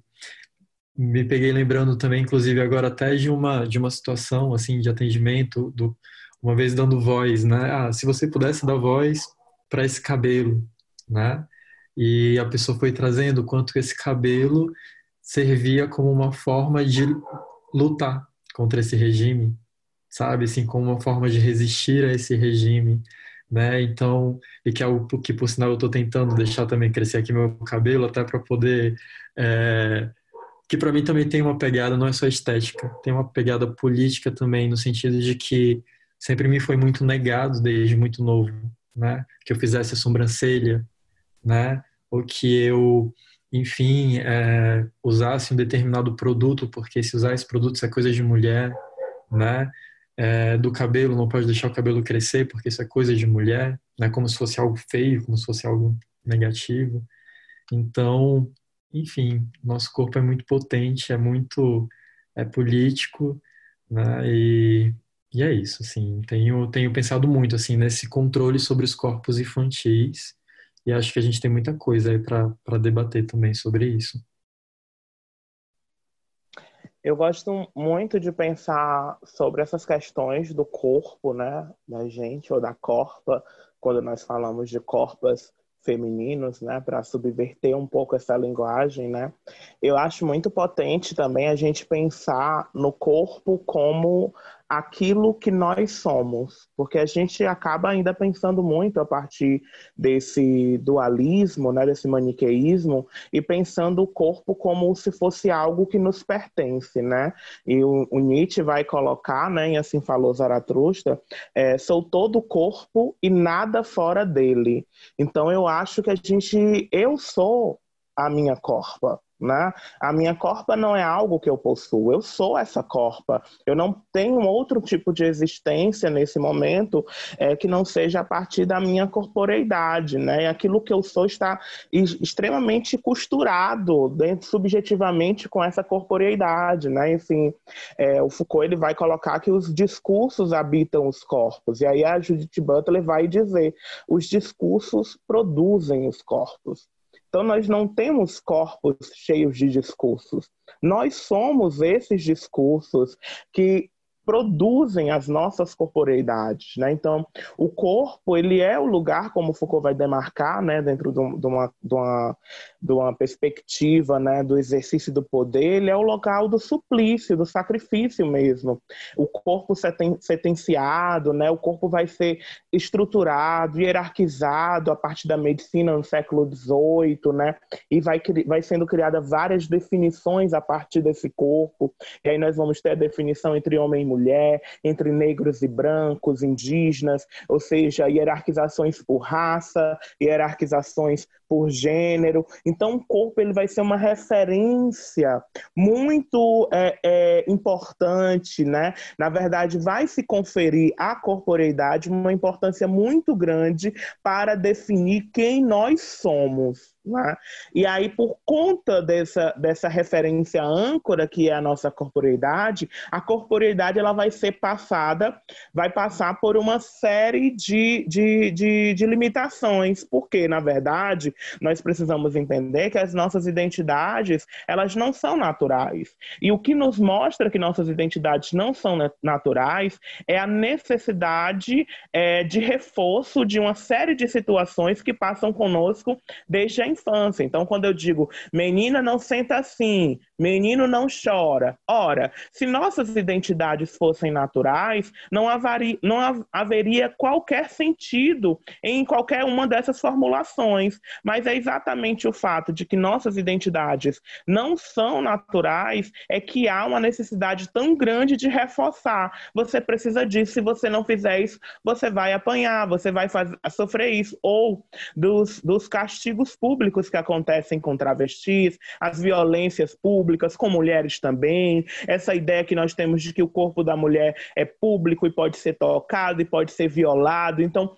me peguei lembrando também, inclusive agora até de uma de uma situação assim de atendimento do uma vez dando voz, né? Ah, se você pudesse dar voz para esse cabelo, né? E a pessoa foi trazendo quanto esse cabelo servia como uma forma de lutar contra esse regime, sabe? Assim, como uma forma de resistir a esse regime, né? Então, e que é o que, por sinal, eu estou tentando deixar também crescer aqui meu cabelo, até para poder. É, que para mim também tem uma pegada, não é só estética, tem uma pegada política também, no sentido de que sempre me foi muito negado desde muito novo, né? Que eu fizesse a sobrancelha, né? Ou que eu enfim, é, usasse um determinado produto, porque se usar esse produto isso é coisa de mulher, né? É, do cabelo, não pode deixar o cabelo crescer, porque isso é coisa de mulher, né? Como se fosse algo feio, como se fosse algo negativo. Então, enfim, nosso corpo é muito potente, é muito é político, né? E, e é isso, assim. Tenho tenho pensado muito assim nesse controle sobre os corpos infantis e acho que a gente tem muita coisa aí para debater também sobre isso. Eu gosto muito de pensar sobre essas questões do corpo, né, da gente ou da corpa, quando nós falamos de corpas femininos, né, para subverter um pouco essa linguagem, né? Eu acho muito potente também a gente pensar no corpo como aquilo que nós somos, porque a gente acaba ainda pensando muito a partir desse dualismo, né, desse maniqueísmo, e pensando o corpo como se fosse algo que nos pertence, né? E o, o Nietzsche vai colocar, né, e assim falou Zaratustra, é, sou todo corpo e nada fora dele. Então eu acho que a gente, eu sou a minha corpa, né? A minha corpa não é algo que eu possuo, eu sou essa corpa. Eu não tenho outro tipo de existência nesse momento é, que não seja a partir da minha corporeidade. Né? Aquilo que eu sou está extremamente costurado dentro, subjetivamente com essa corporeidade. Né? Enfim, é, o Foucault ele vai colocar que os discursos habitam os corpos. E aí a Judith Butler vai dizer: os discursos produzem os corpos. Então, nós não temos corpos cheios de discursos. Nós somos esses discursos que produzem as nossas corporeidades, né? Então, o corpo, ele é o lugar, como Foucault vai demarcar, né, dentro de uma, de uma, de uma perspectiva, né, do exercício do poder, ele é o local do suplício, do sacrifício mesmo. O corpo sentenciado, né, o corpo vai ser estruturado, hierarquizado a partir da medicina no século XVIII, né, e vai, vai sendo criada várias definições a partir desse corpo, e aí nós vamos ter a definição entre homem e mulher, entre negros e brancos, indígenas, ou seja, hierarquizações por raça, hierarquizações por gênero. Então, o corpo ele vai ser uma referência muito é, é, importante, né? Na verdade, vai se conferir à corporeidade uma importância muito grande para definir quem nós somos. Né? E aí, por conta dessa, dessa referência âncora, que é a nossa corporeidade, a corporeidade ela vai ser passada, vai passar por uma série de, de, de, de limitações, porque, na verdade, nós precisamos entender que as nossas identidades, elas não são naturais. E o que nos mostra que nossas identidades não são naturais é a necessidade é, de reforço de uma série de situações que passam conosco desde a infância. Então, quando eu digo menina não senta assim, menino não chora. Ora, se nossas identidades fossem naturais, não, haveria, não haveria qualquer sentido em qualquer uma dessas formulações. mas é exatamente o fato de que nossas identidades não são naturais é que há uma necessidade tão grande de reforçar. Você precisa disso, se você não fizer isso, você vai apanhar, você vai fazer, sofrer isso. Ou dos, dos castigos públicos que acontecem com travestis, as violências públicas com mulheres também, essa ideia que nós temos de que o corpo da mulher é público e pode ser tocado e pode ser violado. Então,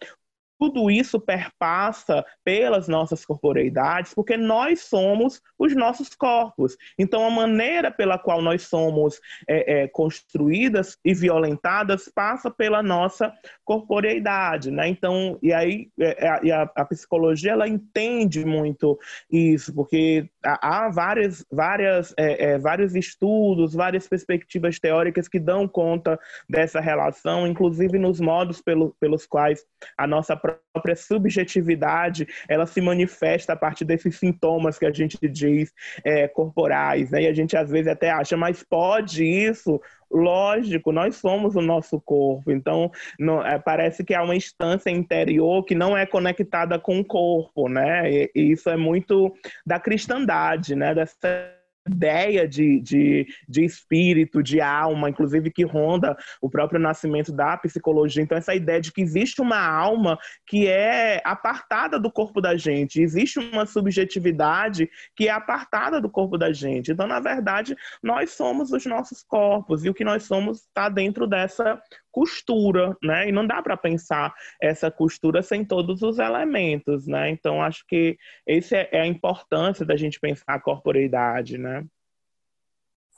tudo isso perpassa pelas nossas corporeidades, porque nós somos os nossos corpos. Então, a maneira pela qual nós somos é, é, construídas e violentadas passa pela nossa corporeidade, né? Então, e aí é, é, a, a, psicologia ela entende muito isso, porque há várias, várias, é, é, vários estudos, várias perspectivas teóricas que dão conta dessa relação, inclusive nos modos pelo, pelos quais a nossa própria subjetividade ela se manifesta a partir desses sintomas que a gente diz é, corporais, né? E a gente às vezes até acha, mas pode isso? Lógico, nós somos o nosso corpo, então não, é, parece que há uma instância interior que não é conectada com o corpo, né? E, e isso é muito da cristandade, né? Dessa ideia de, de, de espírito, de alma, inclusive que ronda o próprio nascimento da psicologia. Então, essa ideia de que existe uma alma que é apartada do corpo da gente, existe uma subjetividade que é apartada do corpo da gente. Então, na verdade, nós somos os nossos corpos e o que nós somos está dentro dessa costura, né? E não dá para pensar essa costura sem todos os elementos, né? Então acho que essa é, é a importância da gente pensar a corporeidade, né?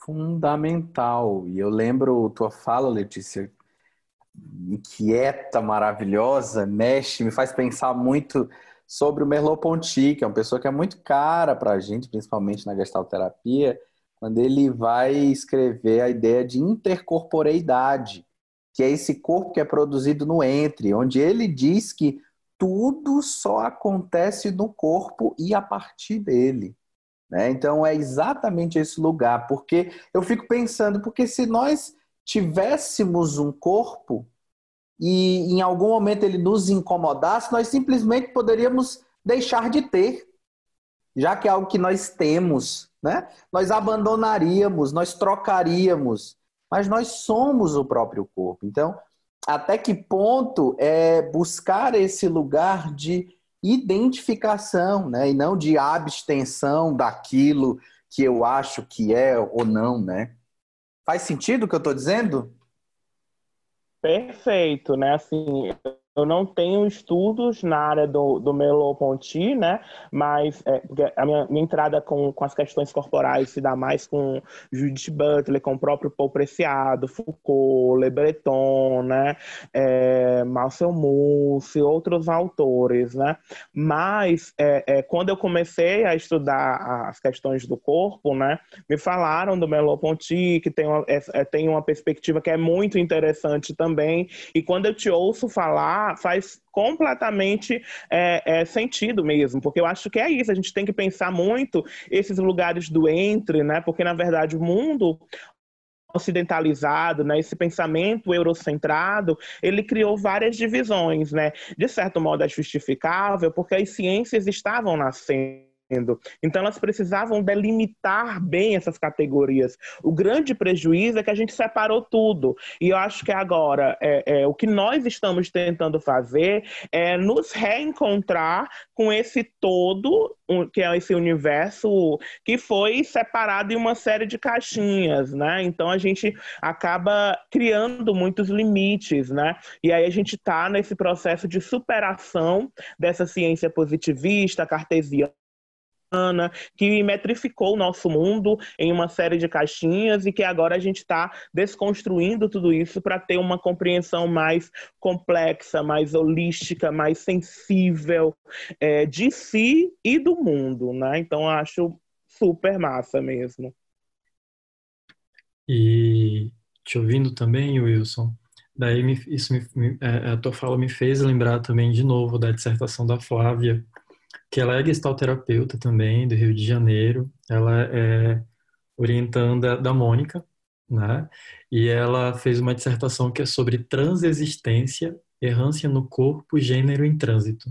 Fundamental. E eu lembro tua fala, Letícia, inquieta, maravilhosa, mexe, me faz pensar muito sobre o Merleau-Ponty, que é uma pessoa que é muito cara para a gente, principalmente na gestalterapia, quando ele vai escrever a ideia de intercorporeidade, que é esse corpo que é produzido no entre, onde ele diz que tudo só acontece no corpo e a partir dele. Né? Então é exatamente esse lugar, porque eu fico pensando, porque se nós tivéssemos um corpo e em algum momento ele nos incomodasse, nós simplesmente poderíamos deixar de ter, já que é algo que nós temos, né? Nós abandonaríamos, nós trocaríamos mas nós somos o próprio corpo. Então, até que ponto é buscar esse lugar de identificação, né, e não de abstenção daquilo que eu acho que é ou não, né? Faz sentido o que eu estou dizendo? Perfeito, né? Assim, eu não tenho estudos na área do, do Merleau-Ponty, né? Mas é, a minha, minha, entrada com, com as questões corporais se dá mais com Judith Butler, com o próprio Paul Preciado, Foucault, Le Breton, né? É, Marcel outros autores, né? Mas é, é, quando eu comecei a estudar as questões do corpo, né? Me falaram do Merleau-Ponty, que tem uma, é, é, tem uma perspectiva que é muito interessante também. E quando eu te ouço falar faz completamente é, é, sentido mesmo, porque eu acho que é isso, a gente tem que pensar muito esses lugares do entre, né? Porque na verdade o mundo ocidentalizado, né, esse pensamento eurocentrado, ele criou várias divisões, né? De certo modo é justificável, porque as ciências estavam nascendo então, elas precisavam delimitar bem essas categorias. O grande prejuízo é que a gente separou tudo. E eu acho que agora é, é, o que nós estamos tentando fazer é nos reencontrar com esse todo, que é esse universo que foi separado em uma série de caixinhas, né? Então, a gente acaba criando muitos limites, né? E aí a gente está nesse processo de superação dessa ciência positivista, cartesiana que metrificou o nosso mundo em uma série de caixinhas e que agora a gente está desconstruindo tudo isso para ter uma compreensão mais complexa, mais holística, mais sensível é, de si e do mundo, né? Então acho super massa mesmo. E te ouvindo também, Wilson, daí me, isso me, é, a tua fala me fez lembrar também de novo da dissertação da Flávia que ela é gestalterapeuta também, do Rio de Janeiro. Ela é orientanda da Mônica, né? E ela fez uma dissertação que é sobre transexistência, errância no corpo, gênero em trânsito.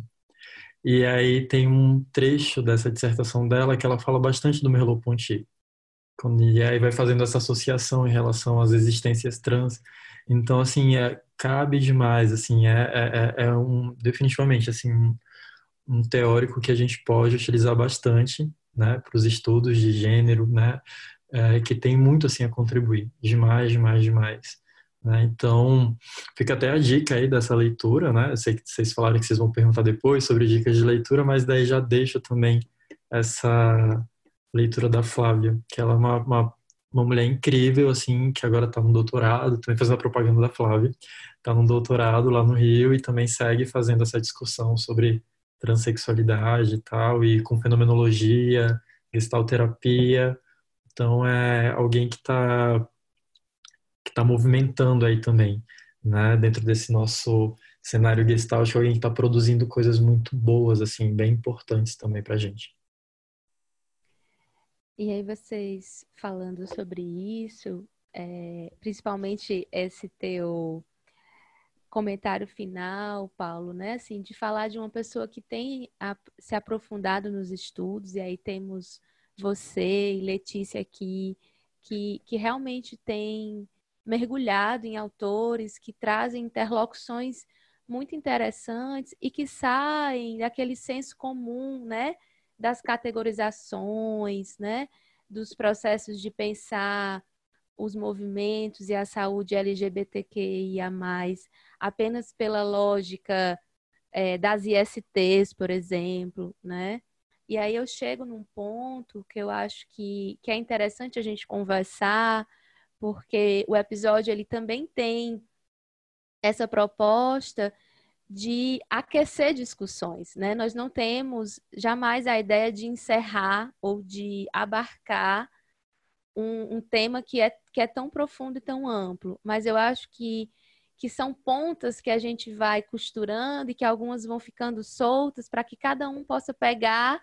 E aí tem um trecho dessa dissertação dela que ela fala bastante do Merleau-Ponty. E aí vai fazendo essa associação em relação às existências trans. Então, assim, é, cabe demais, assim, é, é, é, é um, definitivamente, assim, um teórico que a gente pode utilizar bastante, né, para os estudos de gênero, né, é, que tem muito, assim, a contribuir, demais, demais, demais. Né? Então, fica até a dica aí dessa leitura, né? Eu sei que vocês falaram que vocês vão perguntar depois sobre dicas de leitura, mas daí já deixo também essa leitura da Flávia, que ela é uma, uma, uma mulher incrível, assim, que agora está no doutorado, também fazendo a propaganda da Flávia, está no doutorado lá no Rio e também segue fazendo essa discussão sobre transexualidade e tal, e com fenomenologia, gestalterapia. Então, é alguém que está que está movimentando aí também, né, dentro desse nosso cenário gestalt, alguém que está produzindo coisas muito boas, assim, bem importantes também para a gente. E aí vocês falando sobre isso, é, principalmente esse teu comentário final, Paulo, né? Assim, de falar de uma pessoa que tem a, se aprofundado nos estudos, e aí temos você e Letícia aqui, que, que realmente tem mergulhado em autores que trazem interlocuções muito interessantes e que saem daquele senso comum, né? Das categorizações, né? Dos processos de pensar os movimentos e a saúde LGBTQIA+, apenas pela lógica é, das ISTs, por exemplo, né? E aí eu chego num ponto que eu acho que, que é interessante a gente conversar, porque o episódio ele também tem essa proposta de aquecer discussões, né? Nós não temos jamais a ideia de encerrar ou de abarcar um, um, tema que é, que é tão profundo e tão amplo, mas eu acho que, que são pontas que a gente vai costurando e que algumas vão ficando soltas para que cada um possa pegar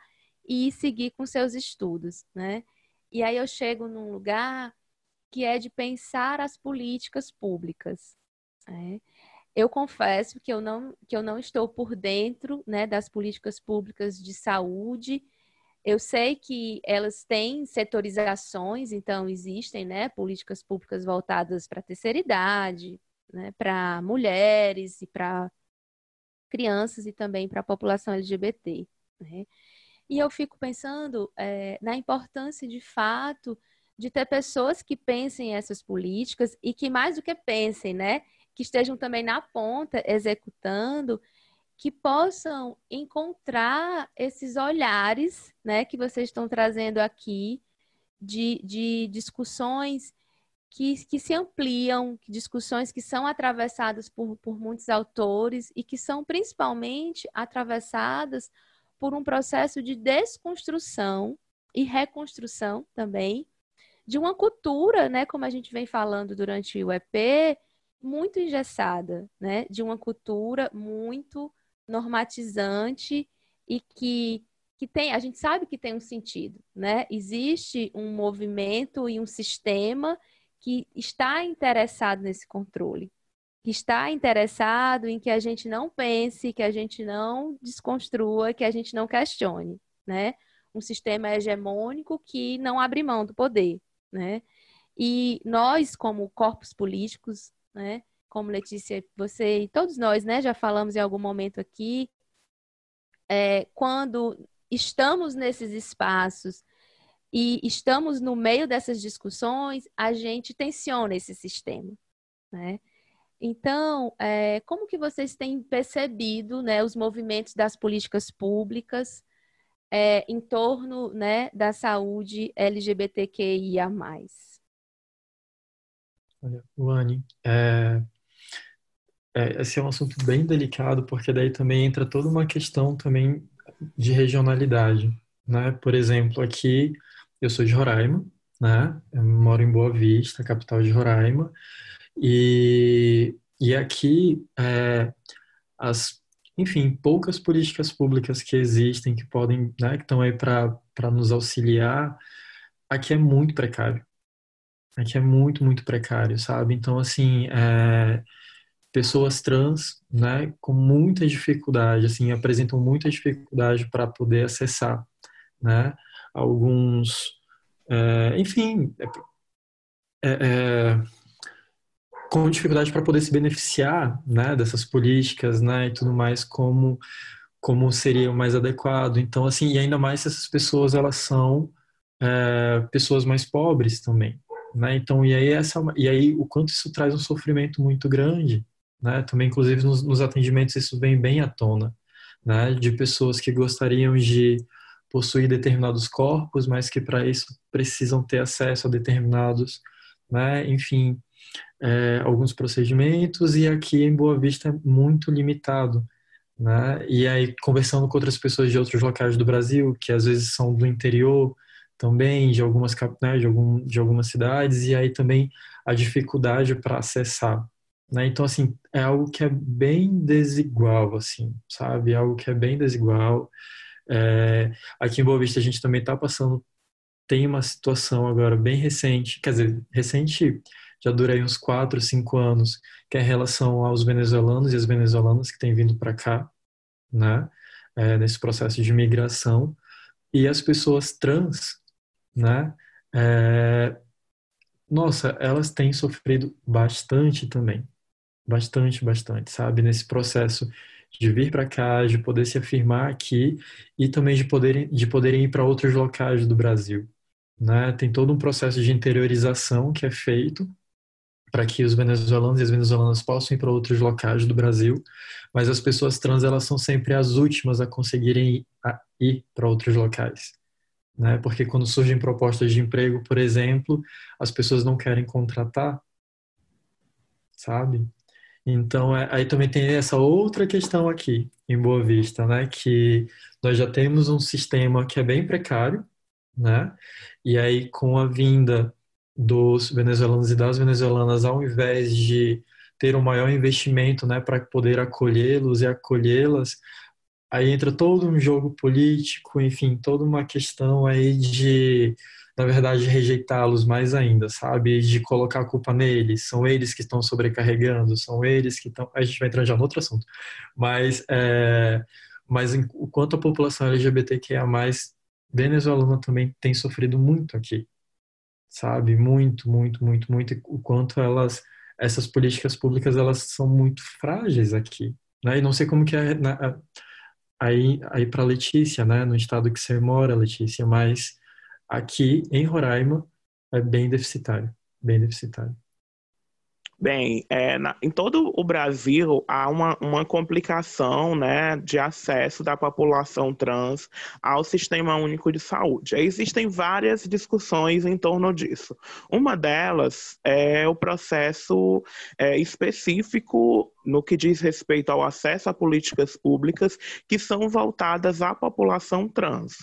e seguir com seus estudos, né? E aí eu chego num lugar que é de pensar as políticas públicas. Né? Eu confesso que eu não, que eu não estou por dentro né, das políticas públicas de saúde. Eu sei que elas têm setorizações, então existem né, políticas públicas voltadas para a terceira idade, né, para mulheres e para crianças e também para a população LGBT. Né? E eu fico pensando é, na importância, de fato, de ter pessoas que pensem essas políticas e que mais do que pensem, né, que estejam também na ponta executando, que possam encontrar esses olhares, né, que vocês estão trazendo aqui de, de discussões que, que se ampliam, discussões que são atravessadas por, por muitos autores e que são principalmente atravessadas por um processo de desconstrução e reconstrução também de uma cultura, né, como a gente vem falando durante o EP, muito engessada, né, de uma cultura muito normatizante e que que tem, a gente sabe que tem um sentido, né? Existe um movimento e um sistema que está interessado nesse controle, que está interessado em que a gente não pense, que a gente não desconstrua, que a gente não questione, né? Um sistema hegemônico que não abre mão do poder, né? E nós, como corpos políticos, né? Como Letícia, você e todos nós, né? Já falamos em algum momento aqui, é, quando estamos nesses espaços e estamos no meio dessas discussões, a gente tensiona esse sistema, né? Então, é, como que vocês têm percebido né, os movimentos das políticas públicas é, em torno né, da saúde LGBTQIA+. Olha, Luane, é, é, esse é um assunto bem delicado, porque daí também entra toda uma questão também de regionalidade, né? Por exemplo, aqui eu sou de Roraima, né? Eu moro em Boa Vista, capital de Roraima, e, e aqui é, as enfim, poucas políticas públicas que existem, que podem, né, que estão aí para nos auxiliar, aqui é muito precário. Aqui é muito, muito precário, sabe? Então, assim, é, pessoas trans, né, com muita dificuldade, assim, apresentam muita dificuldade para poder acessar, né, alguns, é, enfim, é, é, com dificuldade para poder se beneficiar, né, dessas políticas, né, e tudo mais, como como seria o mais adequado. Então, assim, e ainda mais se essas pessoas elas são é, pessoas mais pobres também, né? Então, e aí essa, e aí o quanto isso traz um sofrimento muito grande, né? Também, inclusive nos, nos atendimentos isso vem bem à tona, né? De pessoas que gostariam de possuir determinados corpos, mas que para isso precisam ter acesso a determinados, né? Enfim, é, alguns procedimentos e aqui em Boa Vista é muito limitado né? E aí conversando com outras pessoas de outros locais do Brasil, que às vezes são do interior também, de algumas né, de, algum, de algumas cidades, e aí também a dificuldade para acessar. Né? Então, assim, é algo que é bem desigual, assim, sabe? É algo que é bem desigual. É, aqui em Boa Vista a gente também está passando, tem uma situação agora bem recente, quer dizer, recente já dura aí uns 4, 5 anos, que é em relação aos venezuelanos e as venezuelanas que têm vindo para cá, né, é, nesse processo de migração, e as pessoas trans, né, é, nossa, elas têm sofrido bastante também, bastante, bastante, sabe, nesse processo de vir para cá, de poder se afirmar aqui e também de poderem, de poderem ir para outros locais do Brasil. Né? Tem todo um processo de interiorização que é feito para que os venezuelanos e as venezuelanas possam ir para outros locais do Brasil, mas as pessoas trans elas são sempre as últimas a conseguirem ir para outros locais. Né? Porque quando surgem propostas de emprego, por exemplo, as pessoas não querem contratar, sabe? Então, é, aí também tem essa outra questão aqui, em Boa Vista, né? Que nós já temos um sistema que é bem precário, né? E aí, com a vinda dos venezuelanos e das venezuelanas, ao invés de ter um maior investimento né, para poder acolhê-los e acolhê-las, aí entra todo um jogo político, enfim, toda uma questão aí de, na verdade, rejeitá-los mais ainda, sabe? De colocar a culpa neles, são eles que estão sobrecarregando, são eles que estão. A gente vai entrar já no outro assunto, mas, é... mas enquanto a população LGBTQIA, venezuelana também tem sofrido muito aqui, sabe? Muito, muito, muito, muito. O quanto elas, essas políticas públicas, elas são muito frágeis aqui, né? E não sei como que é na, aí, aí para Letícia, né? No estado que você mora, Letícia, mas aqui em Roraima é bem deficitário, bem deficitário. Bem, é, na, em todo o Brasil há uma, uma complicação né, de acesso da população trans ao Sistema Único de Saúde. Existem várias discussões em torno disso. Uma delas é o processo é, específico no que diz respeito ao acesso a políticas públicas que são voltadas à população trans.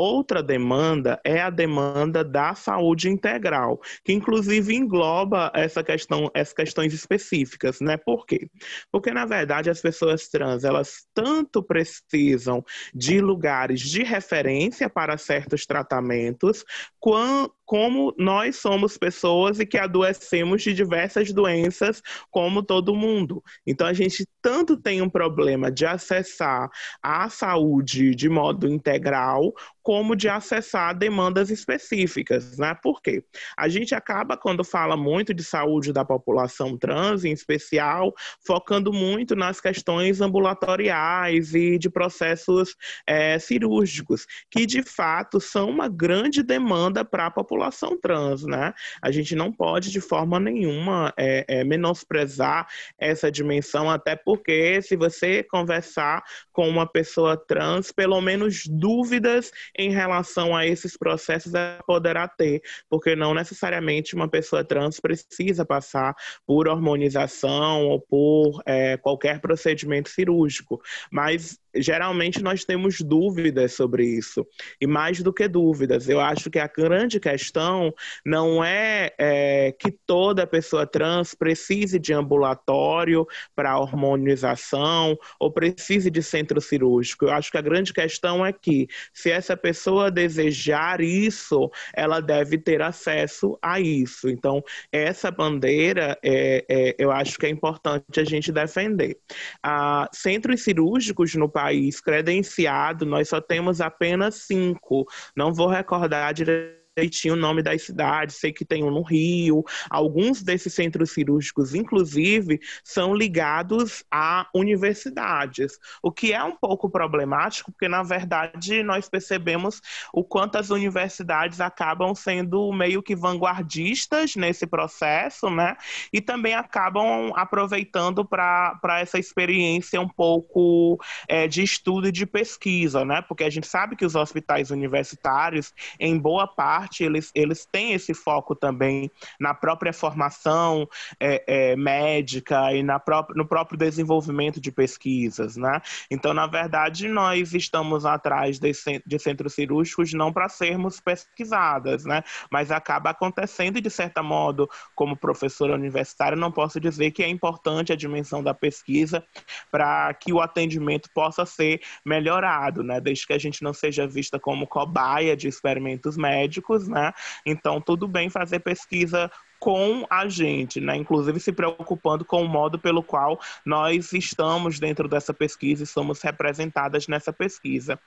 Outra demanda é a demanda da saúde integral, que inclusive engloba essa questão, essas questões específicas, né? Por quê? Porque na verdade as pessoas trans, elas tanto precisam de lugares de referência para certos tratamentos, quanto como nós somos pessoas e que adoecemos de diversas doenças, como todo mundo. Então, a gente tanto tem um problema de acessar a saúde de modo integral, como de acessar demandas específicas, né? Por quê? A gente acaba, quando fala muito de saúde da população trans, em especial, focando muito nas questões ambulatoriais e de processos é, cirúrgicos, que de fato são uma grande demanda para a população população trans, né? A gente não pode de forma nenhuma é, é, menosprezar essa dimensão, até porque se você conversar com uma pessoa trans, pelo menos dúvidas em relação a esses processos ela poderá ter, porque não necessariamente uma pessoa trans precisa passar por hormonização ou por é, qualquer procedimento cirúrgico, mas geralmente nós temos dúvidas sobre isso. E mais do que dúvidas, eu acho que a grande questão não é, é que toda pessoa trans precise de ambulatório para hormonização ou precise de centro cirúrgico. Eu acho que a grande questão é que, se essa pessoa desejar isso, ela deve ter acesso a isso. Então, essa bandeira, é, é eu acho que é importante a gente defender. Ah, centros cirúrgicos no país credenciado, nós só temos apenas cinco. Não vou recordar direito direitinho o nome das cidades, sei que tem um no Rio. Alguns desses centros cirúrgicos, inclusive, são ligados a universidades, o que é um pouco problemático, porque, na verdade, nós percebemos o quanto as universidades acabam sendo meio que vanguardistas nesse processo, né? E também acabam aproveitando para essa experiência um pouco é, de estudo e de pesquisa, né? Porque a gente sabe que os hospitais universitários, em boa parte, eles, eles têm esse foco também na própria formação é, é, médica e na própria, no próprio desenvolvimento de pesquisas, né? Então, na verdade, nós estamos atrás de, de centros cirúrgicos não para sermos pesquisadas, né? Mas acaba acontecendo, de certo modo, como professora universitária, não posso dizer que é importante a dimensão da pesquisa para que o atendimento possa ser melhorado, né? Desde que a gente não seja vista como cobaia de experimentos médicos, né? Então, tudo bem fazer pesquisa com a gente, né? Inclusive se preocupando com o modo pelo qual nós estamos dentro dessa pesquisa e somos representadas nessa pesquisa.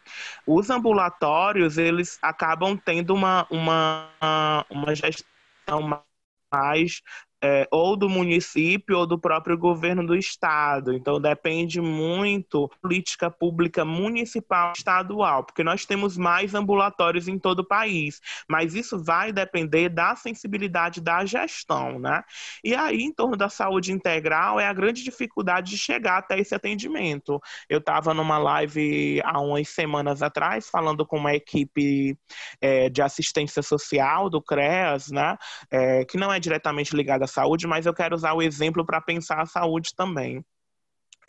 Os ambulatórios, eles acabam tendo uma, uma, uma gestão mais é, ou do município ou do próprio governo do estado. Então depende muito da política pública municipal estadual, porque nós temos mais ambulatórios em todo o país, mas isso vai depender da sensibilidade da gestão, né? E aí, em torno da saúde integral, é a grande dificuldade de chegar até esse atendimento. Eu estava numa live há umas semanas atrás, falando com uma equipe é, de assistência social do CREAS, né? É, que não é diretamente ligada saúde, mas eu quero usar o exemplo para pensar a saúde também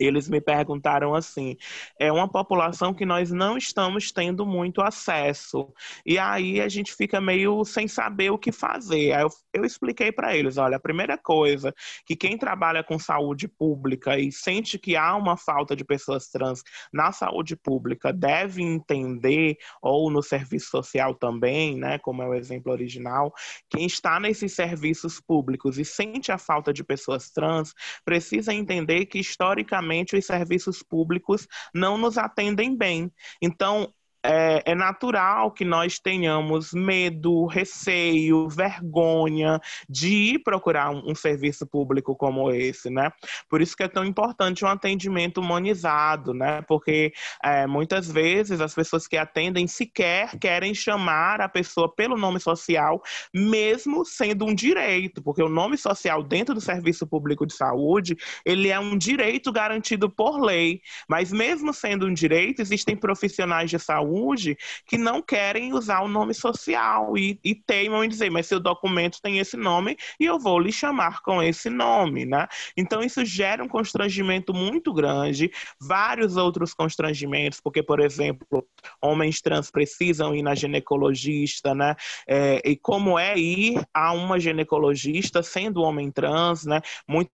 eles me perguntaram assim: é uma população que nós não estamos tendo muito acesso. E aí a gente fica meio sem saber o que fazer. Aí eu, eu expliquei para eles: olha, a primeira coisa que quem trabalha com saúde pública e sente que há uma falta de pessoas trans na saúde pública deve entender, ou no serviço social também, né, como é o exemplo original, quem está nesses serviços públicos e sente a falta de pessoas trans precisa entender que historicamente os serviços públicos não nos atendem bem. Então, é, é, natural que nós tenhamos medo, receio, vergonha de ir procurar um, um, serviço público como esse, né? Por isso que é tão importante um atendimento humanizado, né? Porque é, muitas vezes as pessoas que atendem sequer querem chamar a pessoa pelo nome social, mesmo sendo um direito, porque o nome social dentro do serviço público de saúde, ele é um direito garantido por lei, mas mesmo sendo um direito, existem profissionais de saúde saúde que não querem usar o nome social e, e teimam em dizer, mas seu documento tem esse nome e eu vou lhe chamar com esse nome, né? Então isso gera um constrangimento muito grande, vários outros constrangimentos, porque, por exemplo, homens trans precisam ir na ginecologista, né? É, e como é ir a uma ginecologista sendo homem trans, né? Muito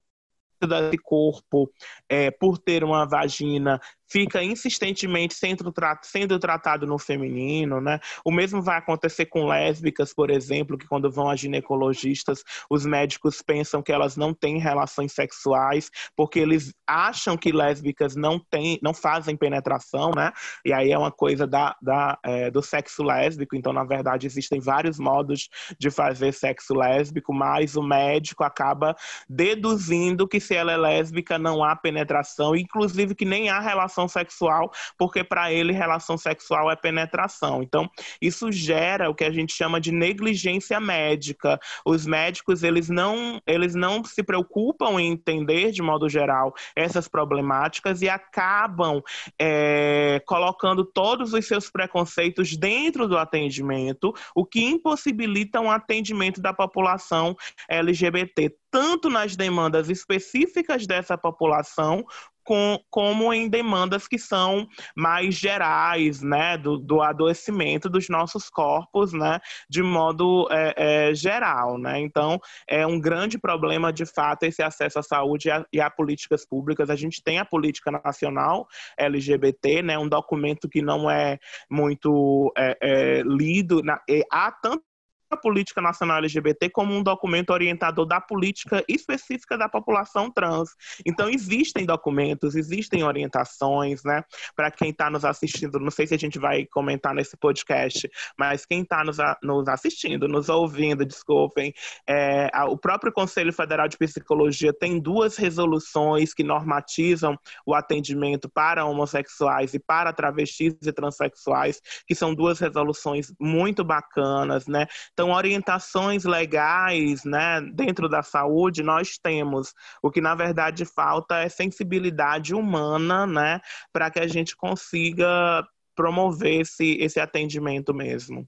desse corpo é, por ter uma vagina fica insistentemente sendo, sendo tratado no feminino, né? O mesmo vai acontecer com lésbicas, por exemplo, que quando vão a ginecologistas, os médicos pensam que elas não têm relações sexuais, porque eles acham que lésbicas não têm, não fazem penetração, né? E aí é uma coisa da, da é, do sexo lésbico, então, na verdade, existem vários modos de fazer sexo lésbico, mas o médico acaba deduzindo que se ela é lésbica não há penetração, inclusive que nem há relação relação sexual, porque para ele relação sexual é penetração. Então, isso gera o que a gente chama de negligência médica. Os médicos, eles não, eles não se preocupam em entender, de modo geral, essas problemáticas e acabam é, colocando todos os seus preconceitos dentro do atendimento, o que impossibilita um atendimento da população LGBT, tanto nas demandas específicas dessa população, com, como em demandas que são mais gerais, né, do, do adoecimento dos nossos corpos, né, de modo é, é, geral, né. Então, é um grande problema, de fato, esse acesso à saúde e a, e a políticas públicas. A gente tem a política nacional LGBT, né, um documento que não é muito é, é lido. Na, há tanto a política nacional LGBT como um documento orientador da política específica da população trans. Então existem documentos, existem orientações, né? Para quem está nos assistindo, não sei se a gente vai comentar nesse podcast, mas quem está nos, nos, assistindo, nos ouvindo, desculpem, é, o próprio Conselho Federal de Psicologia tem duas resoluções que normatizam o atendimento para homossexuais e para travestis e transexuais, que são duas resoluções muito bacanas, né? Então, orientações legais, né, dentro da saúde, nós temos. O que, na verdade, falta é sensibilidade humana, né, para que a gente consiga promover esse, esse atendimento mesmo.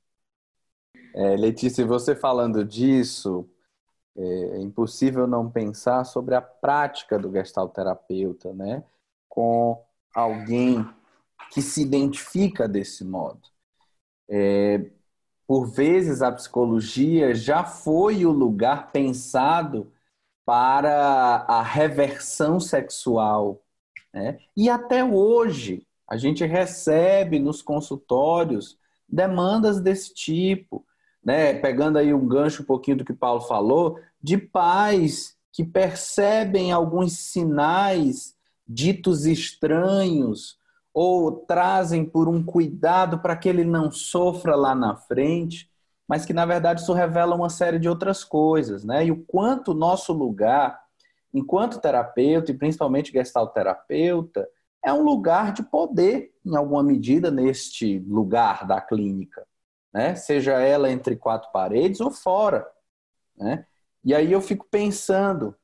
É, Letícia, você falando disso, é impossível não pensar sobre a prática do gestalterapeuta, né, com alguém que se identifica desse modo. É, por vezes a psicologia já foi o lugar pensado para a reversão sexual. Né? E até hoje a gente recebe nos consultórios demandas desse tipo, né? Pegando aí um gancho um pouquinho do que Paulo falou, de pais que percebem alguns sinais ditos estranhos ou trazem por um cuidado para que ele não sofra lá na frente, mas que na verdade isso revela uma série de outras coisas, né? E o quanto nosso lugar, enquanto terapeuta e principalmente gestalterapeuta, é um lugar de poder em alguma medida neste lugar da clínica, né? Seja ela entre quatro paredes ou fora, né? E aí eu fico pensando,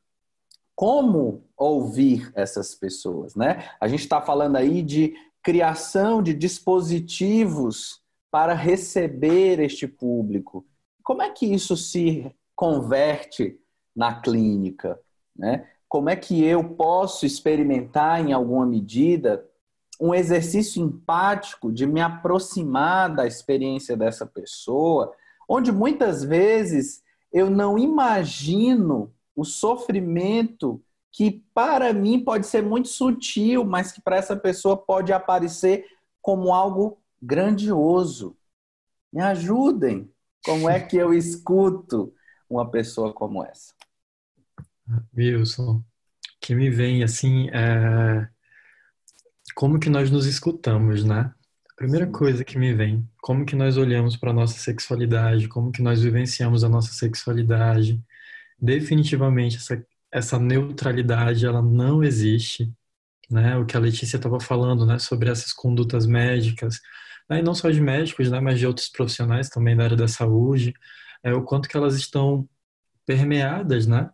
como ouvir essas pessoas, né? A gente está falando aí de criação de dispositivos para receber este público. Como é que isso se converte na clínica, né? Como é que eu posso experimentar em alguma medida um exercício empático de me aproximar da experiência dessa pessoa, onde muitas vezes eu não imagino o sofrimento que para mim pode ser muito sutil, mas que para essa pessoa pode aparecer como algo grandioso. Me ajudem. Como é que eu escuto uma pessoa como essa? Wilson, que me vem assim é como que nós nos escutamos, né? A primeira coisa que me vem, como que nós olhamos para a nossa sexualidade, como que nós vivenciamos a nossa sexualidade, definitivamente essa, essa neutralidade ela não existe, né? O que a Letícia estava falando, né, sobre essas condutas médicas, né? e não só de médicos, né, mas de outros profissionais também da área da saúde, é o quanto que elas estão permeadas, né?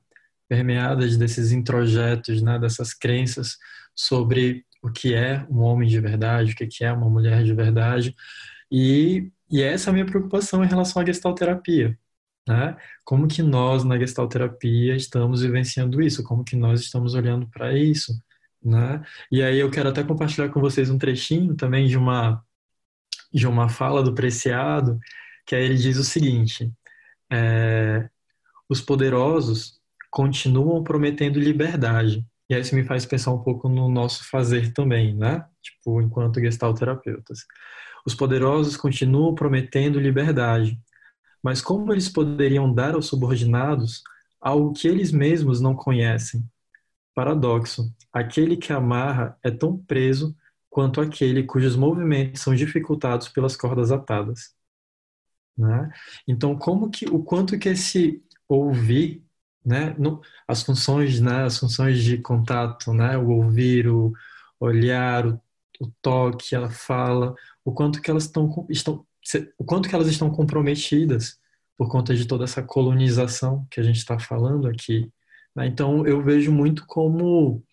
Permeadas desses introjetos, né, dessas crenças sobre o que é um homem de verdade, o que é uma mulher de verdade. E, e essa é a minha preocupação em relação à gestalterapia, né? Como que nós na gestalterapia estamos vivenciando isso? Como que nós estamos olhando para isso, né? E aí eu quero até compartilhar com vocês um trechinho também de uma de uma fala do Preciado, que aí ele diz o seguinte: é, os poderosos continuam prometendo liberdade. E aí isso me faz pensar um pouco no nosso fazer também, né? Tipo, enquanto gestalterapeutas. Os poderosos continuam prometendo liberdade, mas como eles poderiam dar aos subordinados algo que eles mesmos não conhecem? Paradoxo: aquele que amarra é tão preso quanto aquele cujos movimentos são dificultados pelas cordas atadas. Né? Então, como que o quanto que esse ouvir, né, no, as funções, né, as funções de contato, né, o ouvir, o olhar, o, o toque, ela fala, o quanto que elas estão, estão o quanto que elas estão comprometidas por conta de toda essa colonização que a gente está falando aqui. Né? Então, eu vejo muito como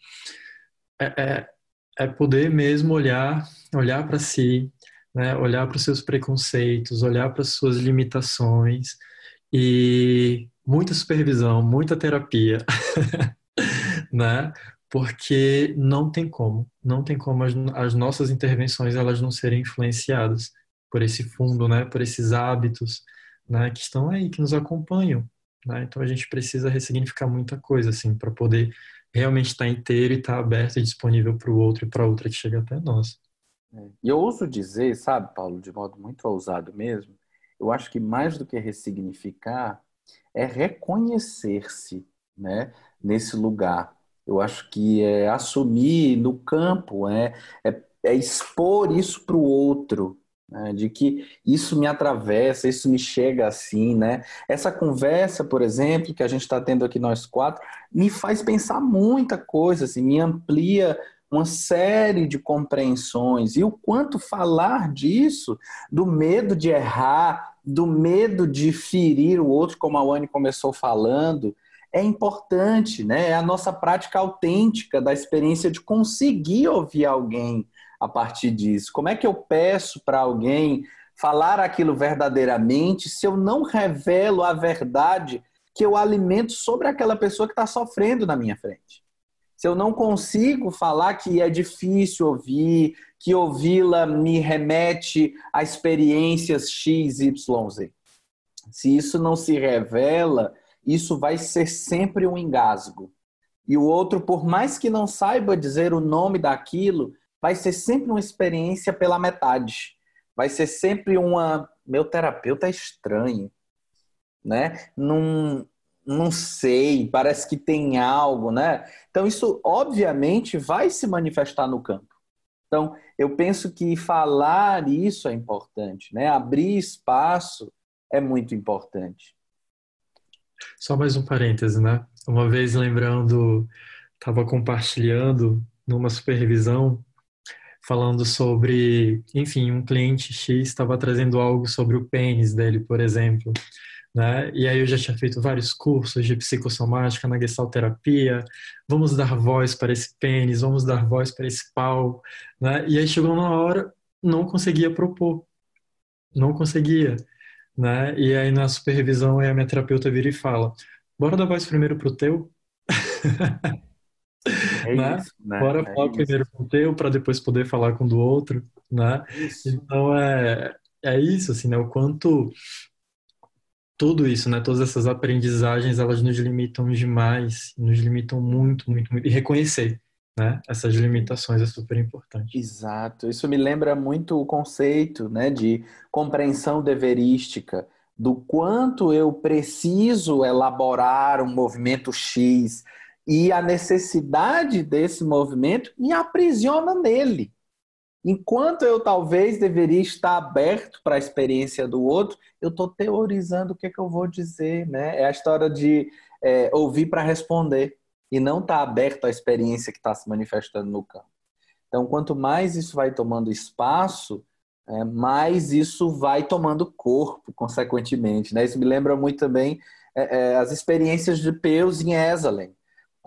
é, é, é poder mesmo olhar, olhar para si, né? olhar para os seus preconceitos, olhar para as suas limitações e muita supervisão, muita terapia, né? porque não tem como, não tem como as, as nossas intervenções elas não serem influenciadas por esse fundo, né, por esses hábitos, né, que estão aí, que nos acompanham, né? Então a gente precisa ressignificar muita coisa assim para poder realmente estar inteiro e estar aberto e disponível para o outro e para outra que chega até nós. É. E eu ouso dizer, sabe, Paulo, de modo muito ousado mesmo, eu acho que mais do que ressignificar é reconhecer-se, né, nesse lugar. Eu acho que é assumir no campo, é, é, é expor isso para o outro, né, de que isso me atravessa, isso me chega assim, né? Essa conversa, por exemplo, que a gente está tendo aqui nós quatro, me faz pensar muita coisa, assim, me amplia uma série de compreensões e o quanto falar disso, do medo de errar, do medo de ferir o outro, como a Wani começou falando, é importante, né? É a nossa prática autêntica da experiência de conseguir ouvir alguém a partir disso. Como é que eu peço para alguém falar aquilo verdadeiramente se eu não revelo a verdade que eu alimento sobre aquela pessoa que está sofrendo na minha frente? se eu não consigo falar que é difícil ouvir, que ouvi-la me remete a experiências X, Y, Z. Se isso não se revela, isso vai ser sempre um engasgo. E o outro, por mais que não saiba dizer o nome daquilo, vai ser sempre uma experiência pela metade. Vai ser sempre uma. Meu terapeuta é estranho. Né? Não, não sei, parece que tem algo, né? Então, isso obviamente vai se manifestar no campo. Então, eu penso que falar isso é importante, né? Abrir espaço é muito importante. Só mais um parêntese, né? Uma vez lembrando, estava compartilhando numa supervisão, falando sobre, enfim, um cliente X estava trazendo algo sobre o pênis dele, por exemplo. Né? E aí eu já tinha feito vários cursos de psicossomática na gestalterapia, vamos dar voz para esse pênis, vamos dar voz para esse pau, né? E aí chegou uma hora, não conseguia propor, não conseguia, né? E aí na supervisão a minha terapeuta vira e fala, bora dar voz primeiro pro teu? É né? Isso, né? Bora é falar isso. primeiro com o teu para depois poder falar com o do outro, né? Isso. Então é é isso assim, né? O quanto tudo isso, né? Todas essas aprendizagens, elas nos limitam demais, nos limitam muito, muito, muito. E reconhecer, né? Essas limitações é super importante. Exato. Isso me lembra muito o conceito, né? De compreensão deverística, do quanto eu preciso elaborar um movimento X e a necessidade desse movimento me aprisiona nele. Enquanto eu talvez deveria estar aberto para a experiência do outro, eu estou teorizando o que, é que eu vou dizer, né? É a história de é, ouvir para responder e não estar tá aberto à experiência que está se manifestando no campo. Então, quanto mais isso vai tomando espaço, é, mais isso vai tomando corpo, consequentemente. Né? Isso me lembra muito também é, é as experiências de Peus em Esalen,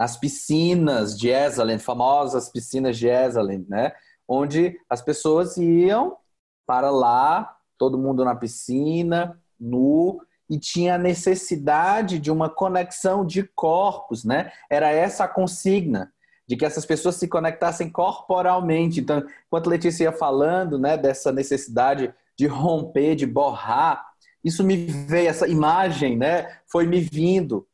as piscinas de Esalen, famosas piscinas de Esalen, né? onde as pessoas iam para lá, todo mundo na piscina, nu, e tinha necessidade de uma conexão de corpos, né? Era essa a consigna, de que essas pessoas se conectassem corporalmente. Então, enquanto Letícia ia falando, né, dessa necessidade de romper, de borrar, isso me veio, essa imagem, né, foi me vindo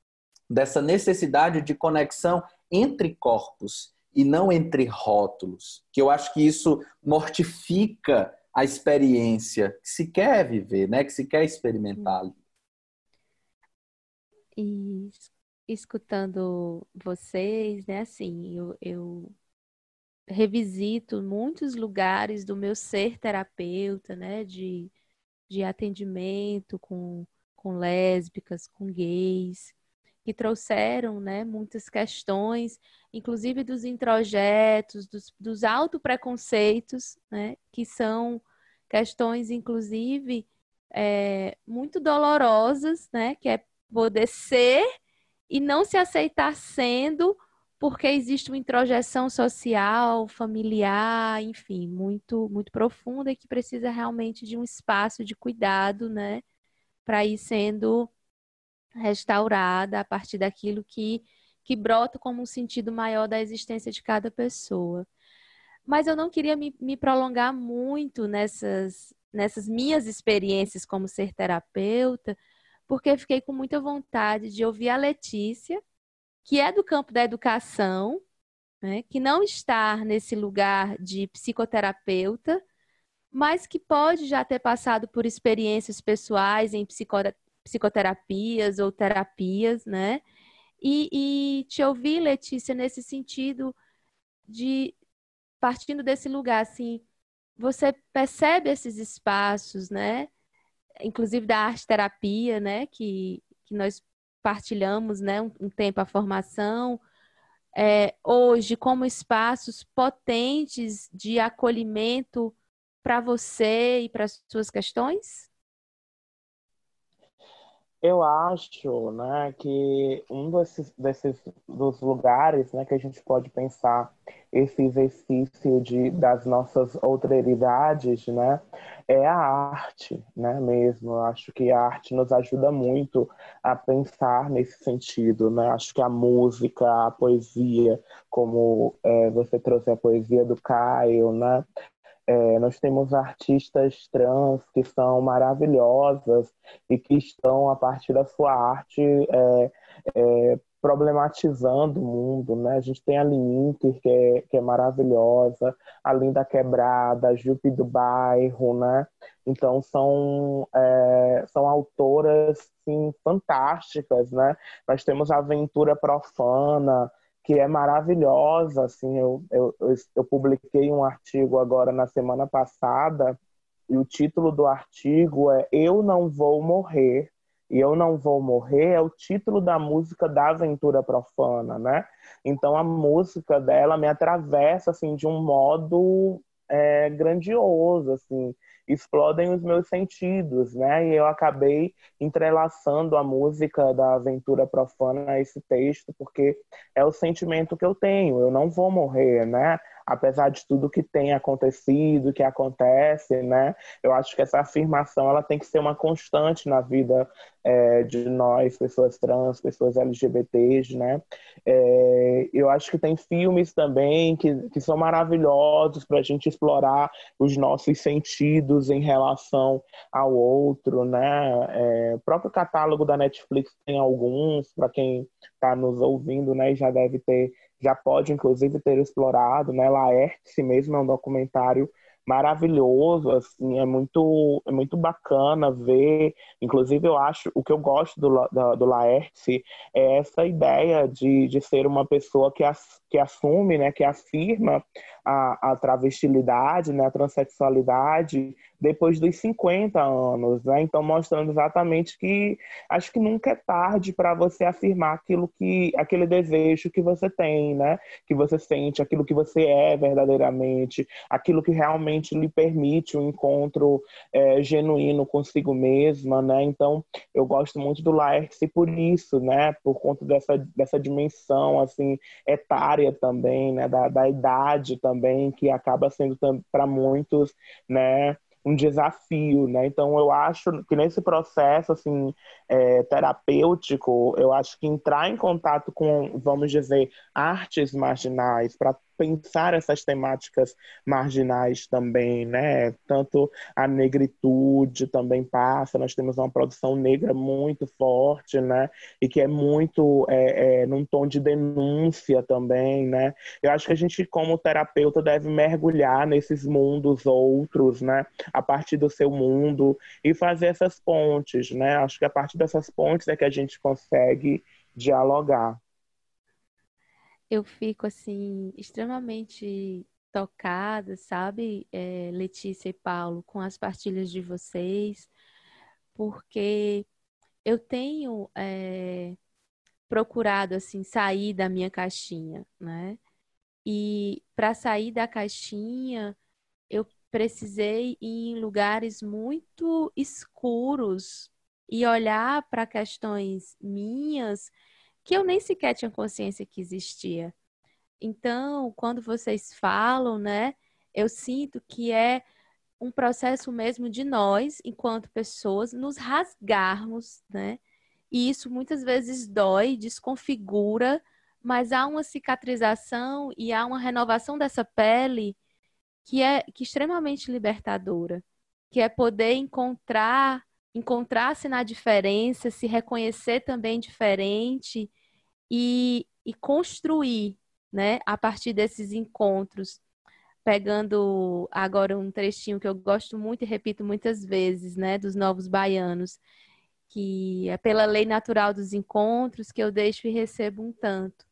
dessa necessidade de conexão entre corpos e não entre rótulos, que eu acho que isso mortifica a experiência que se quer viver, né? que se quer experimentar. E escutando vocês, né, assim, eu, eu revisito muitos lugares do meu ser terapeuta, né, de, de atendimento com, com lésbicas, com gays, que trouxeram né, muitas questões, inclusive dos introjetos, dos, dos autopreconceitos, né, que são questões, inclusive, é, muito dolorosas, né, que é poder ser e não se aceitar sendo porque existe uma introjeção social, familiar, enfim, muito muito profunda e que precisa realmente de um espaço de cuidado, né, para ir sendo restaurada a partir daquilo que, que brota como um sentido maior da existência de cada pessoa. Mas eu não queria me, me prolongar muito nessas, nessas minhas experiências como ser terapeuta, porque fiquei com muita vontade de ouvir a Letícia, que é do campo da educação, né, que não está nesse lugar de psicoterapeuta, mas que pode já ter passado por experiências pessoais em psicoterapias ou terapias, né? E, e te ouvir, Letícia, nesse sentido de partindo desse lugar, assim, você percebe esses espaços, né? Inclusive da arte terapia, né? Que, que nós partilhamos, né? Um, um tempo a formação. É, hoje, como espaços potentes de acolhimento para você e para as suas questões? Eu acho, né, que um desses, desses dos lugares, né, que a gente pode pensar esse exercício de das nossas outeridades, né, é a arte, né, mesmo. Eu acho que a arte nos ajuda muito a pensar nesse sentido, né. Acho que a música, a poesia, como é, você trouxe a poesia do Caio, né, é, nós temos artistas trans que são maravilhosas e que estão, a partir da sua arte, é, é, problematizando o mundo, né? A gente tem a Liminter, que é, que é maravilhosa, a Linda Quebrada, a Jupe do Bairro, né? Então, são, é, são autoras, sim, fantásticas, né? Nós temos a Aventura Profana, que é maravilhosa. Assim, eu, eu, eu publiquei um artigo agora na semana passada e o título do artigo é Eu Não Vou Morrer. E Eu Não Vou Morrer é o título da música da Aventura Profana, né? Então a música dela me atravessa assim de um modo é, grandioso, assim explodem os meus sentidos, né? E eu acabei entrelaçando a música da Aventura Profana a esse texto, porque é o sentimento que eu tenho, eu não vou morrer, né? Apesar de tudo que tem acontecido, que acontece, né? Eu acho que essa afirmação ela tem que ser uma constante na vida é, de nós, pessoas trans, pessoas LGBTs, né? É, eu acho que tem filmes também que, que são maravilhosos para a gente explorar os nossos sentidos em relação ao outro, né? É, o próprio catálogo da Netflix tem alguns, para quem está nos ouvindo, né? Já deve ter já pode, inclusive, ter explorado, né? Laerte mesmo é um documentário maravilhoso, assim, é muito, é muito bacana ver. Inclusive, eu acho, o que eu gosto do, do, do Laerte é essa ideia de, de ser uma pessoa que, as, que assume, né, que afirma a, a travestilidade, né, a transexualidade depois dos 50 anos, né? Então mostrando exatamente que acho que nunca é tarde para você afirmar aquilo que aquele desejo que você tem, né? Que você sente, aquilo que você é verdadeiramente, aquilo que realmente lhe permite um encontro é, genuíno consigo mesma, né? Então eu gosto muito do Laerte por isso, né? Por conta dessa dessa dimensão assim etária também, né? Da, da idade também que acaba sendo para muitos, né? um desafio, né? Então eu acho que nesse processo assim é, terapêutico, eu acho que entrar em contato com, vamos dizer, artes marginais para pensar essas temáticas marginais também, né? Tanto a negritude também passa, nós temos uma produção negra muito forte, né? E que é muito é, é, num tom de denúncia também, né? Eu acho que a gente, como terapeuta, deve mergulhar nesses mundos outros, né? A partir do seu mundo e fazer essas pontes, né? Acho que a partir dessas pontes é que a gente consegue dialogar eu fico assim extremamente tocada, sabe, é, Letícia e Paulo, com as partilhas de vocês, porque eu tenho é, procurado assim sair da minha caixinha, né? E para sair da caixinha, eu precisei ir em lugares muito escuros e olhar para questões minhas que eu nem sequer tinha consciência que existia. Então, quando vocês falam, né, eu sinto que é um processo mesmo de nós, enquanto pessoas, nos rasgarmos, né? E isso muitas vezes dói, desconfigura, mas há uma cicatrização e há uma renovação dessa pele que é, que é extremamente libertadora, que é poder encontrar, encontrar-se na diferença, se reconhecer também diferente e, e construir, né, a partir desses encontros. Pegando agora um trechinho que eu gosto muito e repito muitas vezes, né, dos Novos Baianos, que é pela lei natural dos encontros que eu deixo e recebo um tanto.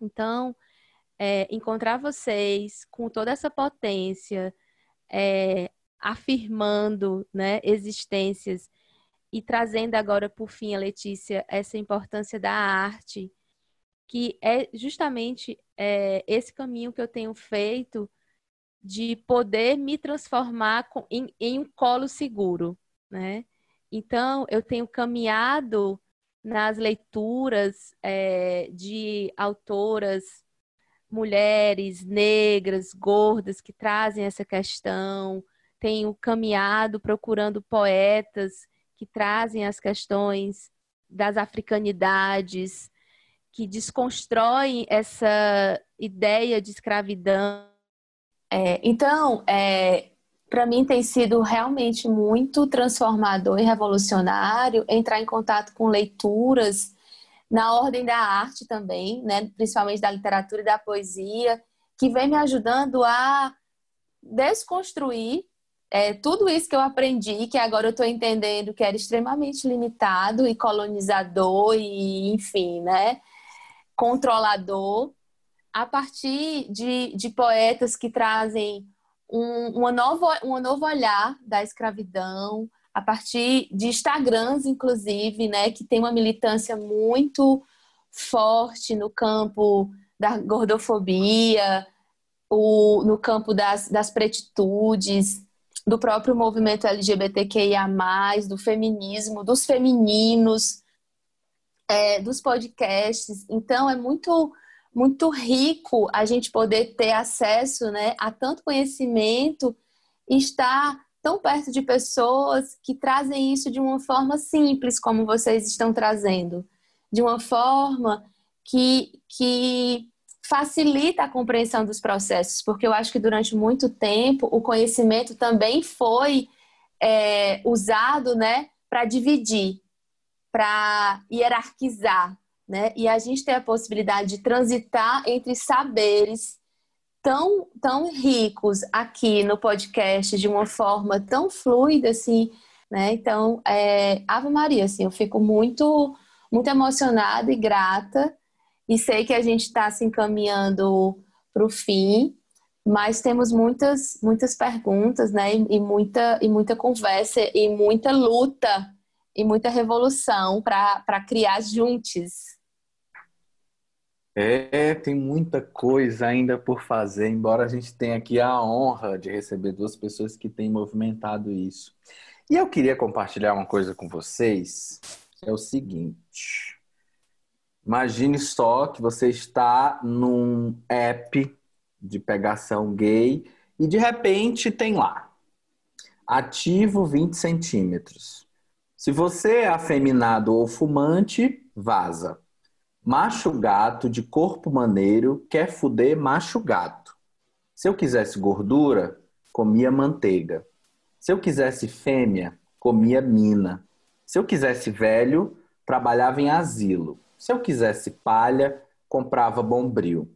Então, é, encontrar vocês com toda essa potência, é, afirmando né, existências e trazendo agora, por fim, a Letícia, essa importância da arte, que é justamente é, esse caminho que eu tenho feito de poder me transformar com, em, em um colo seguro, né? Então, eu tenho caminhado nas leituras é, de autoras mulheres negras, gordas, que trazem essa questão. Tenho caminhado procurando poetas que trazem as questões das africanidades, que desconstroem essa ideia de escravidão. É, então, é, para mim tem sido realmente muito transformador e revolucionário entrar em contato com leituras na ordem da arte também, né, principalmente da literatura e da poesia, que vem me ajudando a desconstruir é, tudo isso que eu aprendi, que agora eu estou entendendo que era extremamente limitado e colonizador e, enfim, né, controlador, a partir de, de poetas que trazem um, uma nova, um novo olhar da escravidão, a partir de Instagrams, inclusive, né, que tem uma militância muito forte no campo da gordofobia, o, no campo das, das pretitudes, do próprio movimento LGBTQIA, do feminismo, dos femininos, é, dos podcasts. Então, é muito muito rico a gente poder ter acesso né, a tanto conhecimento e estar tão perto de pessoas que trazem isso de uma forma simples, como vocês estão trazendo, de uma forma que, que facilita a compreensão dos processos, porque eu acho que durante muito tempo o conhecimento também foi é, usado né, para dividir, para hierarquizar, né? E a gente tem a possibilidade de transitar entre saberes tão, tão ricos aqui no podcast de uma forma tão fluida, assim, né? Então, é, Ave Maria, assim, eu fico muito, muito emocionada e grata e sei que a gente está se encaminhando para o fim, mas temos muitas, muitas perguntas, né? E, e muita, e muita conversa e muita luta e muita revolução para criar juntos é, tem muita coisa ainda por fazer, embora a gente tenha aqui a honra de receber duas pessoas que têm movimentado isso. E eu queria compartilhar uma coisa com vocês, é o seguinte. Imagine só que você está num app de pegação gay e de repente tem lá ativo 20 centímetros. Se você é afeminado ou fumante, vaza. Macho gato de corpo maneiro quer fuder macho gato. Se eu quisesse gordura, comia manteiga. Se eu quisesse fêmea, comia mina. Se eu quisesse velho, trabalhava em asilo. Se eu quisesse palha, comprava bombril.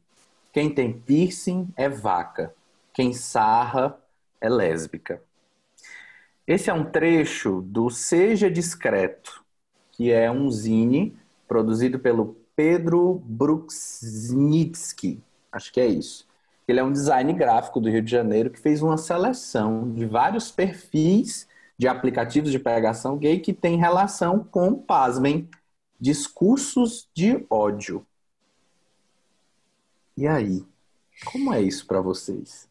Quem tem piercing é vaca. Quem sarra é lésbica. Esse é um trecho do Seja Discreto, que é um zine produzido pelo Pedro Bruksnitsky, acho que é isso. Ele é um design gráfico do Rio de Janeiro que fez uma seleção de vários perfis de aplicativos de pegação gay que tem relação com, pasmem, discursos de ódio. E aí, como é isso para vocês?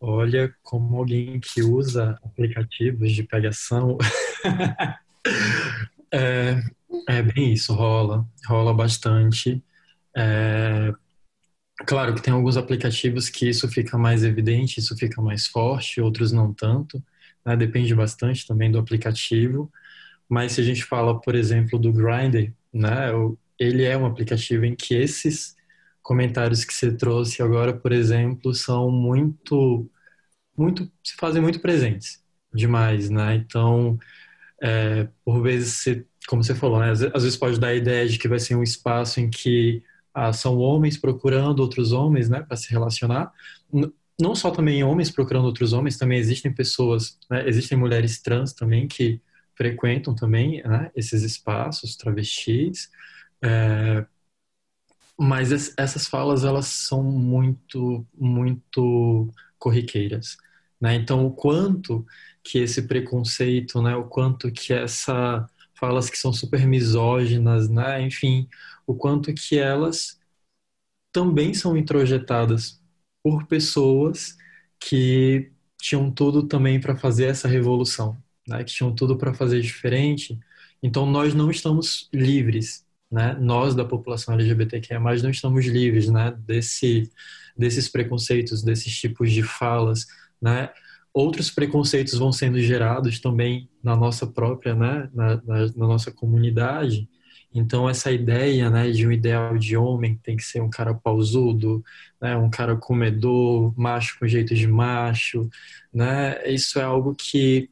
Olha, como alguém que usa aplicativos de pegação, é, é bem isso, rola, rola bastante. É, claro que tem alguns aplicativos que isso fica mais evidente, isso fica mais forte, outros não tanto, né? depende bastante também do aplicativo. Mas se a gente fala, por exemplo, do Grindr, né, ele é um aplicativo em que esses comentários que você trouxe agora, por exemplo, são muito, muito, se fazem muito presentes demais, né? Então, é, por vezes, você, como você falou, né? às, vezes pode dar a ideia de que vai ser um espaço em que ah, são homens procurando outros homens, né, para se relacionar. Não só também homens procurando outros homens, também existem pessoas, né, existem mulheres trans também que frequentam também né, esses espaços, travestis. É, mas essas falas elas são muito, muito corriqueiras, né? Então o quanto que esse preconceito, né, o quanto que essa falas que são super misóginas, né, enfim, o quanto que elas também são introjetadas por pessoas que tinham tudo também para fazer essa revolução, né? que tinham tudo para fazer diferente. Então nós não estamos livres, né? Nós da população LGBTQIA+, não estamos livres, né? Desse, desses preconceitos, desses tipos de falas, né? Outros preconceitos vão sendo gerados também na nossa própria, né? Na, na, na nossa comunidade. Então essa ideia, né, de um ideal de homem tem que ser um cara pausudo, né, um cara comedor, macho com jeito de macho, né? Isso é algo que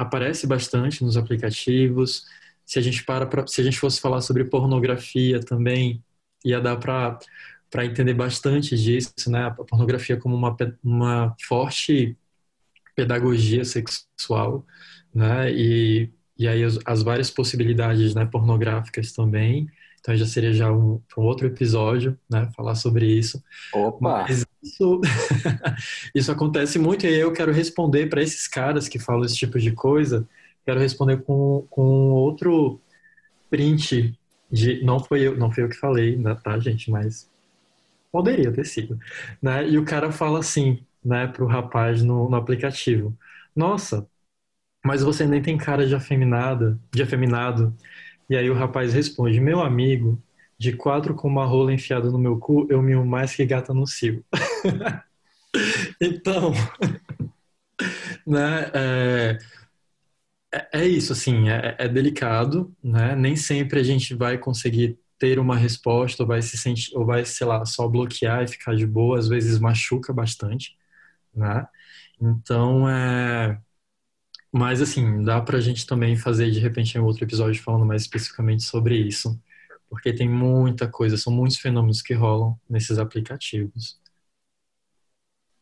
aparece bastante nos aplicativos. Se a gente para pra, se a gente fosse falar sobre pornografia também, ia dar para para entender bastante disso, né? A pornografia como uma uma forte pedagogia sexual, né? E e aí as, as várias possibilidades né, pornográficas também. Então já seria já um, um outro episódio, né, falar sobre isso. Opa! Mas isso, isso acontece muito e eu quero responder para esses caras que falam esse tipo de coisa. Quero responder com, com outro print de não foi eu, não foi eu que falei, né, tá, gente, mas poderia ter sido, né? E o cara fala assim, né, pro rapaz no, no aplicativo: "Nossa, mas você nem tem cara de afeminada, de afeminado. E aí o rapaz responde: Meu amigo, de quatro com uma rola enfiada no meu cu, eu mimo mais que gata no cio. então, né, é, é, é, isso, assim, é, é, delicado, né? Nem sempre a gente vai conseguir ter uma resposta ou vai se sentir, ou vai, sei lá, só bloquear e ficar de boa, às vezes machuca bastante, né? Então, é, mas, assim, dá pra gente também fazer, de repente, um outro episódio falando mais especificamente sobre isso. Porque tem muita coisa, são muitos fenômenos que rolam nesses aplicativos.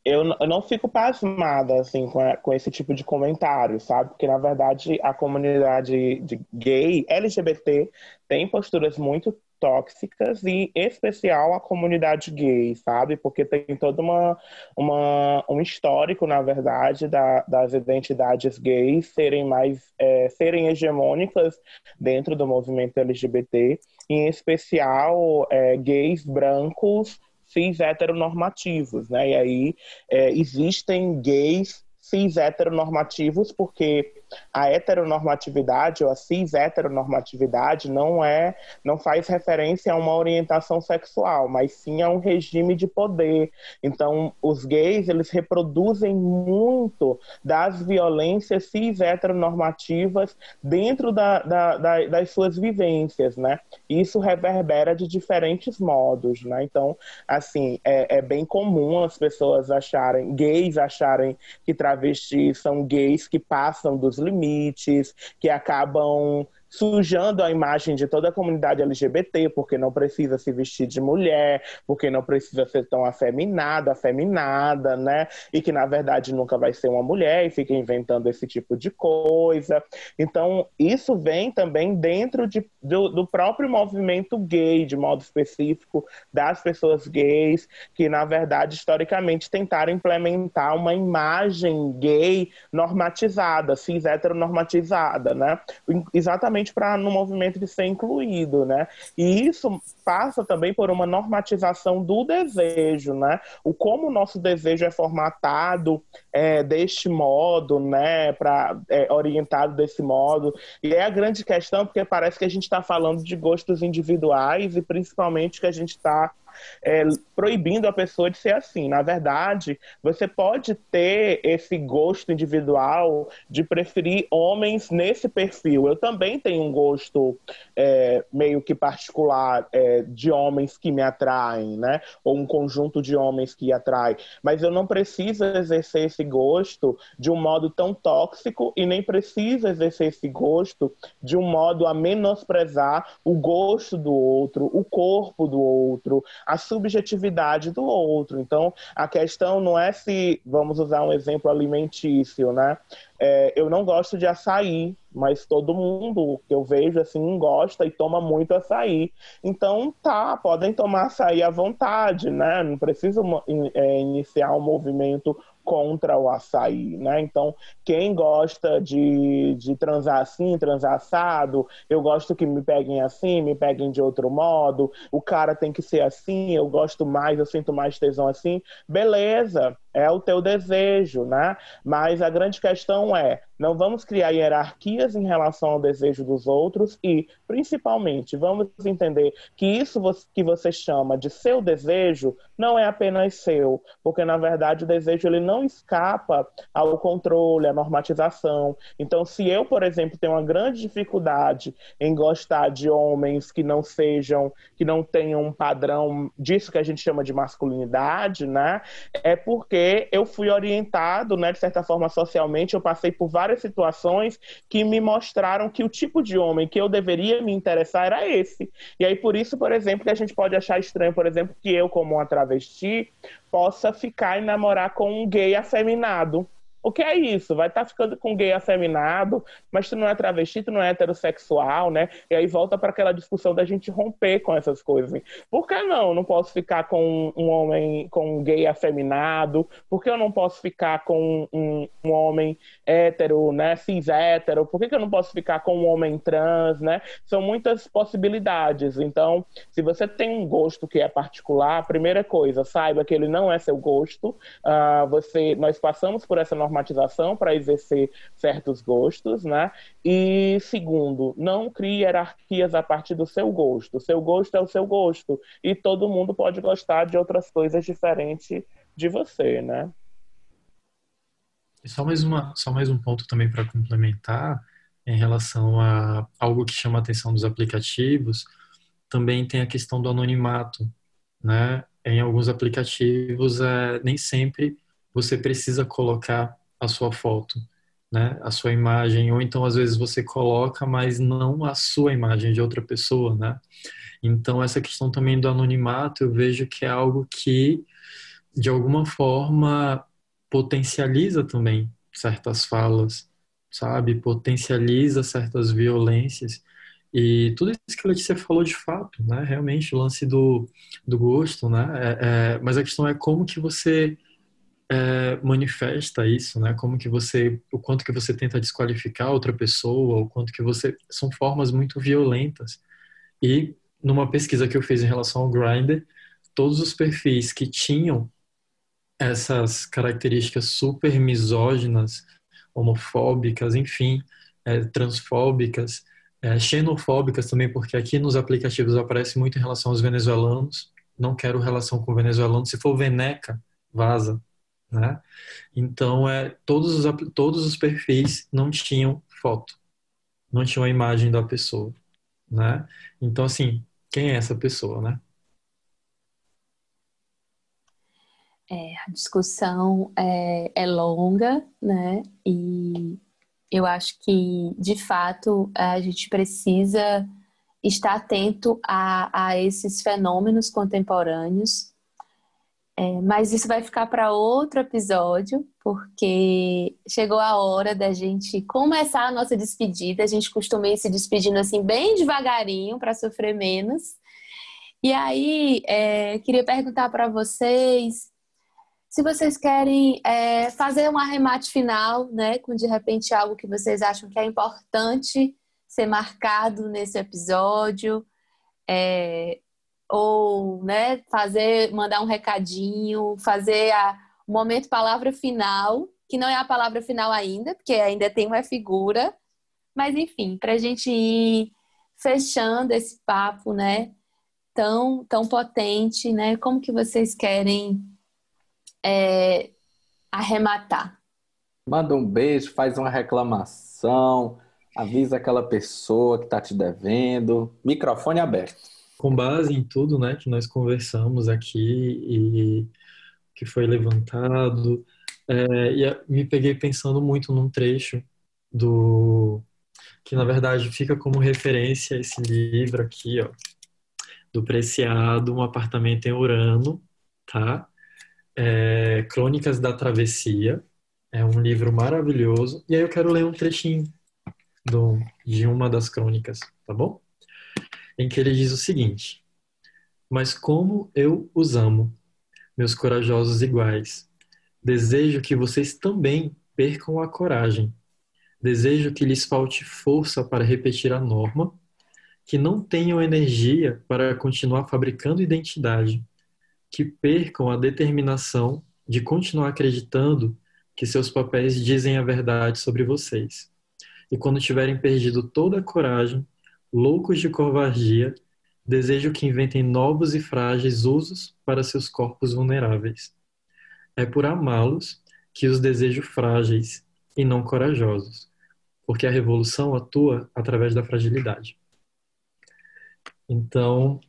Eu, eu não fico pasmada, assim, com, a, com esse tipo de comentário, sabe? Porque, na verdade, a comunidade de gay, LGBT, tem posturas muito tóxicas e em especial a comunidade gay, sabe? Porque tem todo uma, uma, um histórico, na verdade, da, das identidades gays serem mais é, serem hegemônicas dentro do movimento LGBT, e em especial é, gays brancos cis heteronormativos, né? E aí é, existem gays cis heteronormativos porque a heteronormatividade ou a cis heteronormatividade não é, não faz referência a uma orientação sexual, mas sim a um regime de poder. Então, os gays, eles reproduzem muito das violências cis heteronormativas dentro da, da, da, das suas vivências, né? Isso reverbera de diferentes modos, né? Então, assim, é, é bem comum as pessoas acharem, gays acharem que travestis são gays que passam dos limites, que acabam sujando a imagem de toda a comunidade LGBT, porque não precisa se vestir de mulher, porque não precisa ser tão afeminada, afeminada, né? E que na verdade nunca vai ser uma mulher e fica inventando esse tipo de coisa. Então, isso vem também dentro de, do, do próprio movimento gay, de modo específico, das pessoas gays, que na verdade, historicamente, tentaram implementar uma imagem gay normatizada, cis heteronormatizada, né? Exatamente para no movimento de ser incluído, né? E isso passa também por uma normatização do desejo, né? O como o nosso desejo é formatado é, deste modo, né? Para é, orientado desse modo. E é a grande questão porque parece que a gente está falando de gostos individuais e principalmente que a gente está é, proibindo a pessoa de ser assim. Na verdade, você pode ter esse gosto individual de preferir homens nesse perfil. Eu também tenho um gosto é, meio que particular é, de homens que me atraem, né? Ou um conjunto de homens que atrai. Mas eu não preciso exercer esse gosto de um modo tão tóxico e nem preciso exercer esse gosto de um modo a menosprezar o gosto do outro, o corpo do outro, a subjetividade do outro. Então, a questão não é se, vamos usar um exemplo alimentício, né? É, eu não gosto de açaí, mas todo mundo que eu vejo assim gosta e toma muito açaí. Então, tá, podem tomar açaí à vontade, né? Não preciso é, iniciar um movimento contra o açaí, né? Então, quem gosta de, de transar assim, transar assado, eu gosto que me peguem assim, me peguem de outro modo, o cara tem que ser assim, eu gosto mais, eu sinto mais tesão assim, beleza, é o teu desejo, né? Mas a grande questão é, não vamos criar hierarquias em relação ao desejo dos outros e, principalmente, vamos entender que isso que você chama de seu desejo não é apenas seu, porque na verdade o desejo ele não escapa ao controle, à normatização. Então, se eu, por exemplo, tenho uma grande dificuldade em gostar de homens que não sejam, que não tenham um padrão disso que a gente chama de masculinidade, né? É porque eu fui orientado, né, de certa forma socialmente, eu passei por várias situações que me mostraram que o tipo de homem que eu deveria me interessar era esse. E aí, por isso, por exemplo, que a gente pode achar estranho, por exemplo, que eu, como uma travesti, possa ficar e namorar com um gay afeminado. O que é isso? Vai estar tá ficando com gay afeminado, mas tu não é travesti, tu não é heterossexual, né? E aí volta para aquela discussão da gente romper com essas coisas. Por que não? Não posso ficar com um homem, com um gay afeminado? Por que eu não posso ficar com um, um homem hétero, né? Cis hétero? Por que, que eu não posso ficar com um homem trans, né? São muitas possibilidades. Então, se você tem um gosto que é particular, primeira coisa, saiba que ele não é seu gosto. Uh, você, nós passamos por essa para exercer certos gostos, né? E segundo, não crie hierarquias a partir do seu gosto. Seu gosto é o seu gosto e todo mundo pode gostar de outras coisas diferentes de você, né? E só mais uma, só mais um ponto também para complementar em relação a algo que chama a atenção dos aplicativos, também tem a questão do anonimato, né? Em alguns aplicativos, é, nem sempre você precisa colocar a sua foto, né? A sua imagem, ou então às vezes você coloca, mas não a sua imagem de outra pessoa, né? Então essa questão também do anonimato, eu vejo que é algo que de alguma forma potencializa também certas falas, sabe? Potencializa certas violências. E tudo isso que a Letícia falou de fato, né? Realmente, o lance do, do gosto, né? É, é, mas a questão é como que você é, manifesta isso, né? Como que você, o quanto que você tenta desqualificar outra pessoa, o quanto que você são formas muito violentas. E numa pesquisa que eu fiz em relação ao Grindr, todos os perfis que tinham essas características super misóginas, homofóbicas, enfim, é, transfóbicas, é, xenofóbicas também, porque aqui nos aplicativos aparece muito em relação aos venezuelanos. Não quero relação com venezuelanos. Se for veneca, vaza né? Então, é, todos, os, todos os perfis não tinham foto, não tinham a imagem da pessoa, né? Então, assim, quem é essa pessoa, né? É, a discussão é, é longa, né? E eu acho que, de fato, a gente precisa estar atento a, a esses fenômenos contemporâneos é, mas isso vai ficar para outro episódio, porque chegou a hora da gente começar a nossa despedida. A gente costuma ir se despedindo assim, bem devagarinho, para sofrer menos. E aí, é, queria perguntar para vocês se vocês querem é, fazer um arremate final, né, com de repente algo que vocês acham que é importante ser marcado nesse episódio. É, ou né, fazer, mandar um recadinho, fazer a, o momento palavra final, que não é a palavra final ainda, porque ainda tem uma figura, mas enfim, para a gente ir fechando esse papo, né? tão, tão potente, né? Como que vocês querem é, arrematar? Manda um beijo, faz uma reclamação, avisa aquela pessoa que está te devendo. Microfone aberto. Com base em tudo, né, que nós conversamos aqui e que foi levantado, é, e me peguei pensando muito num trecho do que na verdade fica como referência esse livro aqui, ó, do Preciado, um apartamento em Urano, tá? É, Crônicas da Travessia. É um livro maravilhoso. E aí eu quero ler um trechinho do, de uma das crônicas, tá bom? Em que ele diz o seguinte: Mas como eu os amo, meus corajosos iguais, desejo que vocês também percam a coragem. Desejo que lhes falte força para repetir a norma, que não tenham energia para continuar fabricando identidade, que percam a determinação de continuar acreditando que seus papéis dizem a verdade sobre vocês e quando tiverem perdido toda a coragem, loucos de covardia, desejo que inventem novos e frágeis usos para seus corpos vulneráveis. É por amá-los que os desejo frágeis e não corajosos, porque a revolução atua através da fragilidade. Então,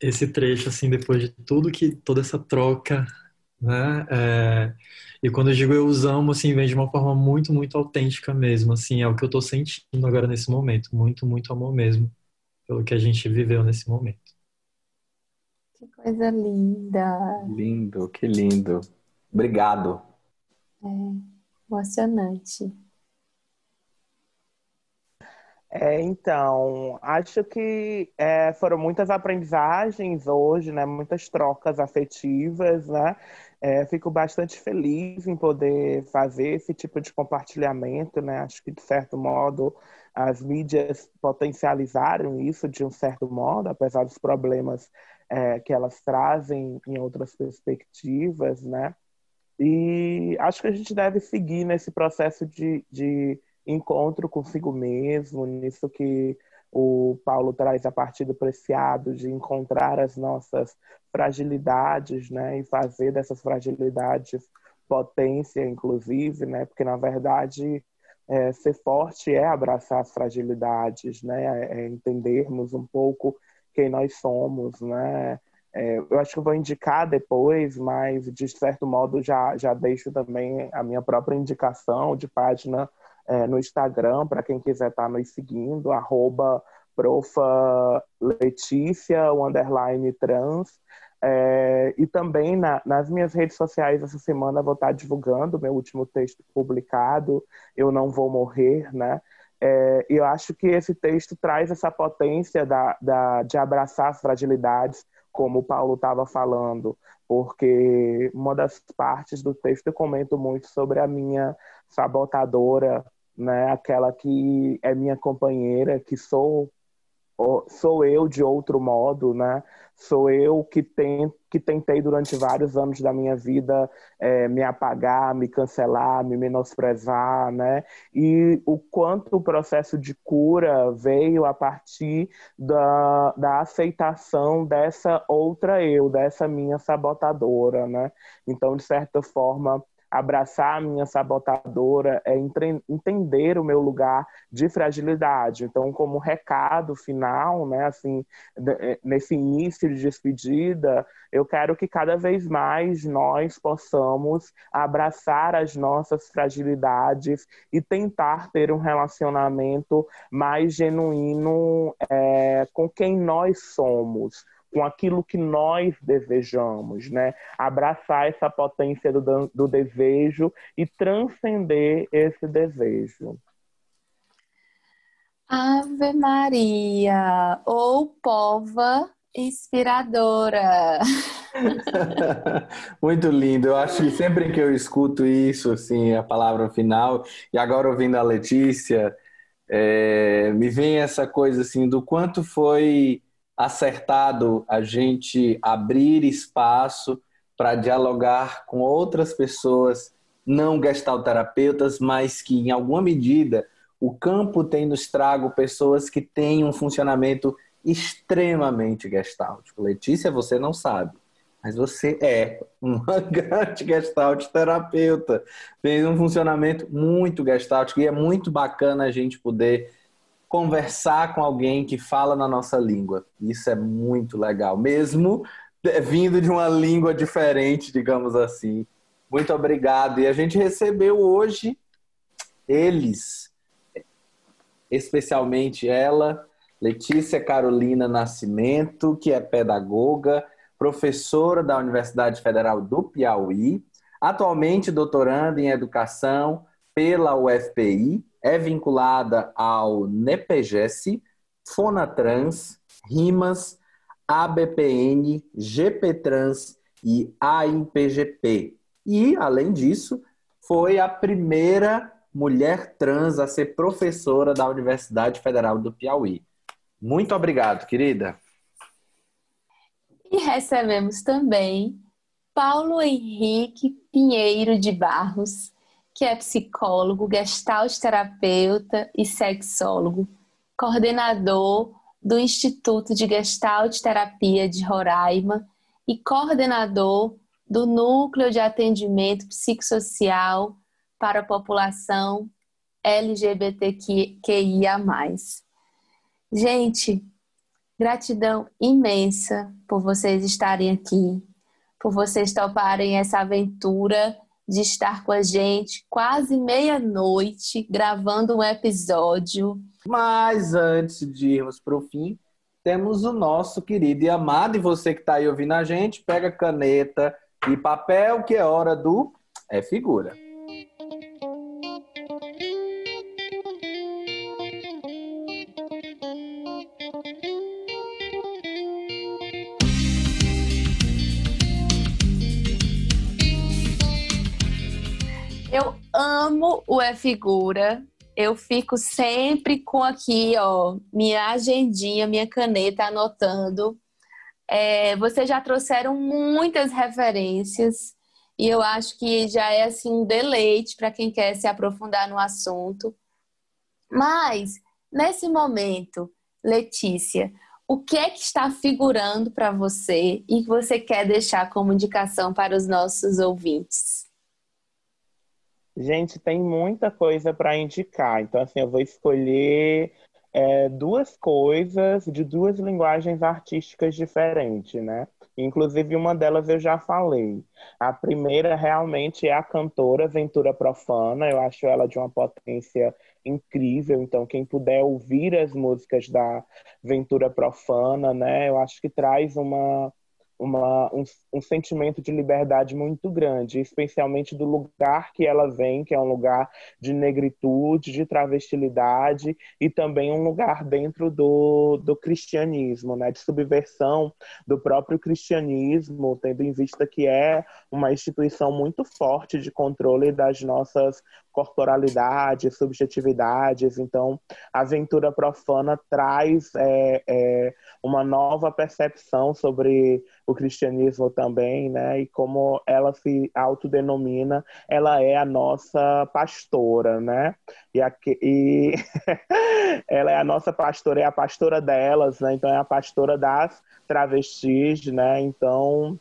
esse trecho, assim, depois de tudo que toda essa troca né? É, e quando eu digo eu os amo, assim, vem de uma forma muito, muito autêntica mesmo, assim, é o que eu estou sentindo agora nesse momento, muito, muito amor mesmo, pelo que a gente viveu nesse momento. Que coisa linda! Lindo, que lindo. Obrigado. É, emocionante. É, então, acho que é, foram muitas aprendizagens hoje, né? Muitas trocas afetivas, né? É, fico bastante feliz em poder fazer esse tipo de compartilhamento, né? Acho que, de certo modo, as mídias potencializaram isso de um certo modo, apesar dos problemas é, que elas trazem em outras perspectivas, né? E acho que a gente deve seguir nesse processo de, de encontro consigo mesmo, nisso que o Paulo traz a partir do preciado, de encontrar as nossas fragilidades, né, e fazer dessas fragilidades potência, inclusive, né, porque na verdade é, ser forte é abraçar as fragilidades, né, é, é entendermos um pouco quem nós somos, né. É, eu acho que vou indicar depois, mas de certo modo já já deixo também a minha própria indicação de página é, no Instagram, para quem quiser estar tá nos seguindo, arroba o underline trans. É, e também na, nas minhas redes sociais essa semana vou estar tá divulgando meu último texto publicado, Eu Não Vou Morrer, né? É, eu acho que esse texto traz essa potência da, da, de abraçar as fragilidades, como o Paulo estava falando, porque uma das partes do texto eu comento muito sobre a minha sabotadora né? Aquela que é minha companheira, que sou sou eu de outro modo, né? Sou eu que, tem, que tentei durante vários anos da minha vida é, me apagar, me cancelar, me menosprezar, né? E o quanto o processo de cura veio a partir da, da aceitação dessa outra eu, dessa minha sabotadora, né? Então, de certa forma, abraçar a minha sabotadora, é entender o meu lugar de fragilidade. Então, como recado final, né, assim, é, nesse início de despedida, eu quero que cada vez mais nós possamos abraçar as nossas fragilidades e tentar ter um relacionamento mais genuíno é, com quem nós somos com aquilo que nós desejamos, né? Abraçar essa potência do, do desejo e transcender esse desejo. Ave Maria, ou pova inspiradora. Muito lindo. Eu acho que sempre que eu escuto isso, assim, a palavra final, e agora ouvindo a Letícia, é, me vem essa coisa assim do quanto foi acertado a gente abrir espaço para dialogar com outras pessoas, não gestalterapeutas, mas que em alguma medida o campo tem nos trago pessoas que têm um funcionamento extremamente gestáltico. Letícia, você não sabe, mas você é uma grande gestalt terapeuta. Tem um funcionamento muito gestáltico e é muito bacana a gente poder conversar com alguém que fala na nossa língua. Isso é muito legal, mesmo vindo de uma língua diferente, digamos assim. Muito obrigado. E a gente recebeu hoje eles, especialmente ela, Letícia Carolina Nascimento, que é pedagoga, professora da Universidade Federal do Piauí, atualmente doutoranda em educação pela UFPI, é vinculada ao NEPEGES, Fonatrans, RIMAS, ABPN, GPTrans e AIPGP. E, além disso, foi a primeira mulher trans a ser professora da Universidade Federal do Piauí. Muito obrigado, querida. E recebemos também Paulo Henrique Pinheiro de Barros, que é psicólogo, gestalt terapeuta e sexólogo, coordenador do Instituto de Gestalt Terapia de Roraima e coordenador do Núcleo de Atendimento Psicossocial para a População LGBTQIA+. Gente, gratidão imensa por vocês estarem aqui, por vocês toparem essa aventura de estar com a gente quase meia-noite gravando um episódio. Mas antes de irmos para o fim, temos o nosso querido e amado, e você que está aí ouvindo a gente, pega caneta e papel, que é hora do É Figura. Amo o É Figura. Eu fico sempre com aqui, ó, minha agendinha, minha caneta anotando. É, vocês já trouxeram muitas referências e eu acho que já é assim um deleite para quem quer se aprofundar no assunto. Mas nesse momento, Letícia, o que é que está figurando para você e que você quer deixar como indicação para os nossos ouvintes? Gente, tem muita coisa para indicar. Então, assim, eu vou escolher é, duas coisas de duas linguagens artísticas diferentes, né? Inclusive, uma delas eu já falei. A primeira realmente é a cantora Ventura Profana. Eu acho ela de uma potência incrível. Então, quem puder ouvir as músicas da Ventura Profana, né? Eu acho que traz uma uma, um, um, sentimento de liberdade muito grande, especialmente do lugar que ela vem, que é um lugar de negritude, de travestilidade e também um lugar dentro do, do cristianismo, né, de subversão do próprio cristianismo, tendo em vista que é uma instituição muito forte de controle das nossas corporalidades, subjetividades. Então, a aventura profana traz é, é, uma nova percepção sobre o cristianismo também, né? E como ela se autodenomina, ela é a nossa pastora, né? E, aqui, e ela é a nossa pastora, é a pastora delas, né? Então é a pastora das travestis, né? Então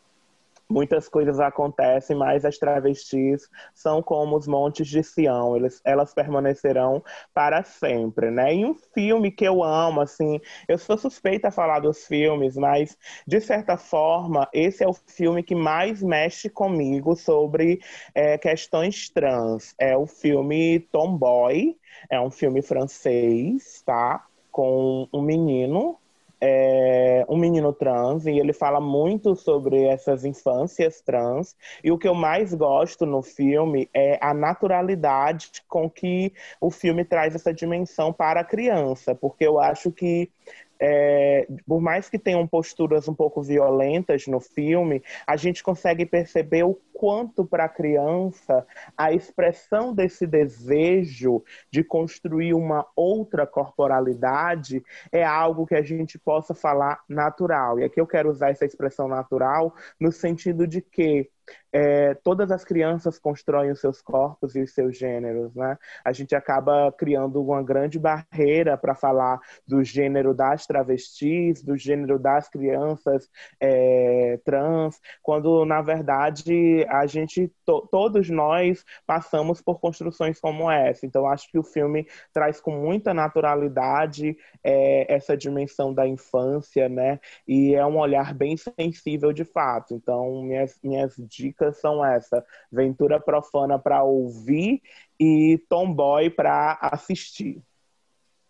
muitas coisas acontecem, mas as travestis são como os montes de Sião, eles, elas permanecerão para sempre, né? E um filme que eu amo, assim, eu sou suspeita a falar dos filmes, mas de certa forma esse é o filme que mais mexe comigo sobre é, questões trans. É o filme Tomboy, é um filme francês, tá? Com um menino é um menino trans e ele fala muito sobre essas infâncias trans. E o que eu mais gosto no filme é a naturalidade com que o filme traz essa dimensão para a criança, porque eu acho que é, por mais que tenham posturas um pouco violentas no filme, a gente consegue perceber o quanto para a criança a expressão desse desejo de construir uma outra corporalidade é algo que a gente possa falar natural. E aqui eu quero usar essa expressão natural no sentido de que é, todas as crianças constroem os seus corpos e os seus gêneros, né? A gente acaba criando uma grande barreira para falar do gênero das travestis, do gênero das crianças é, trans, quando na verdade a gente, to, todos nós passamos por construções como essa. Então acho que o filme traz com muita naturalidade é, essa dimensão da infância, né? E é um olhar bem sensível de fato. Então minhas, minhas dicas são essa: Ventura Profana para ouvir e Tomboy para assistir.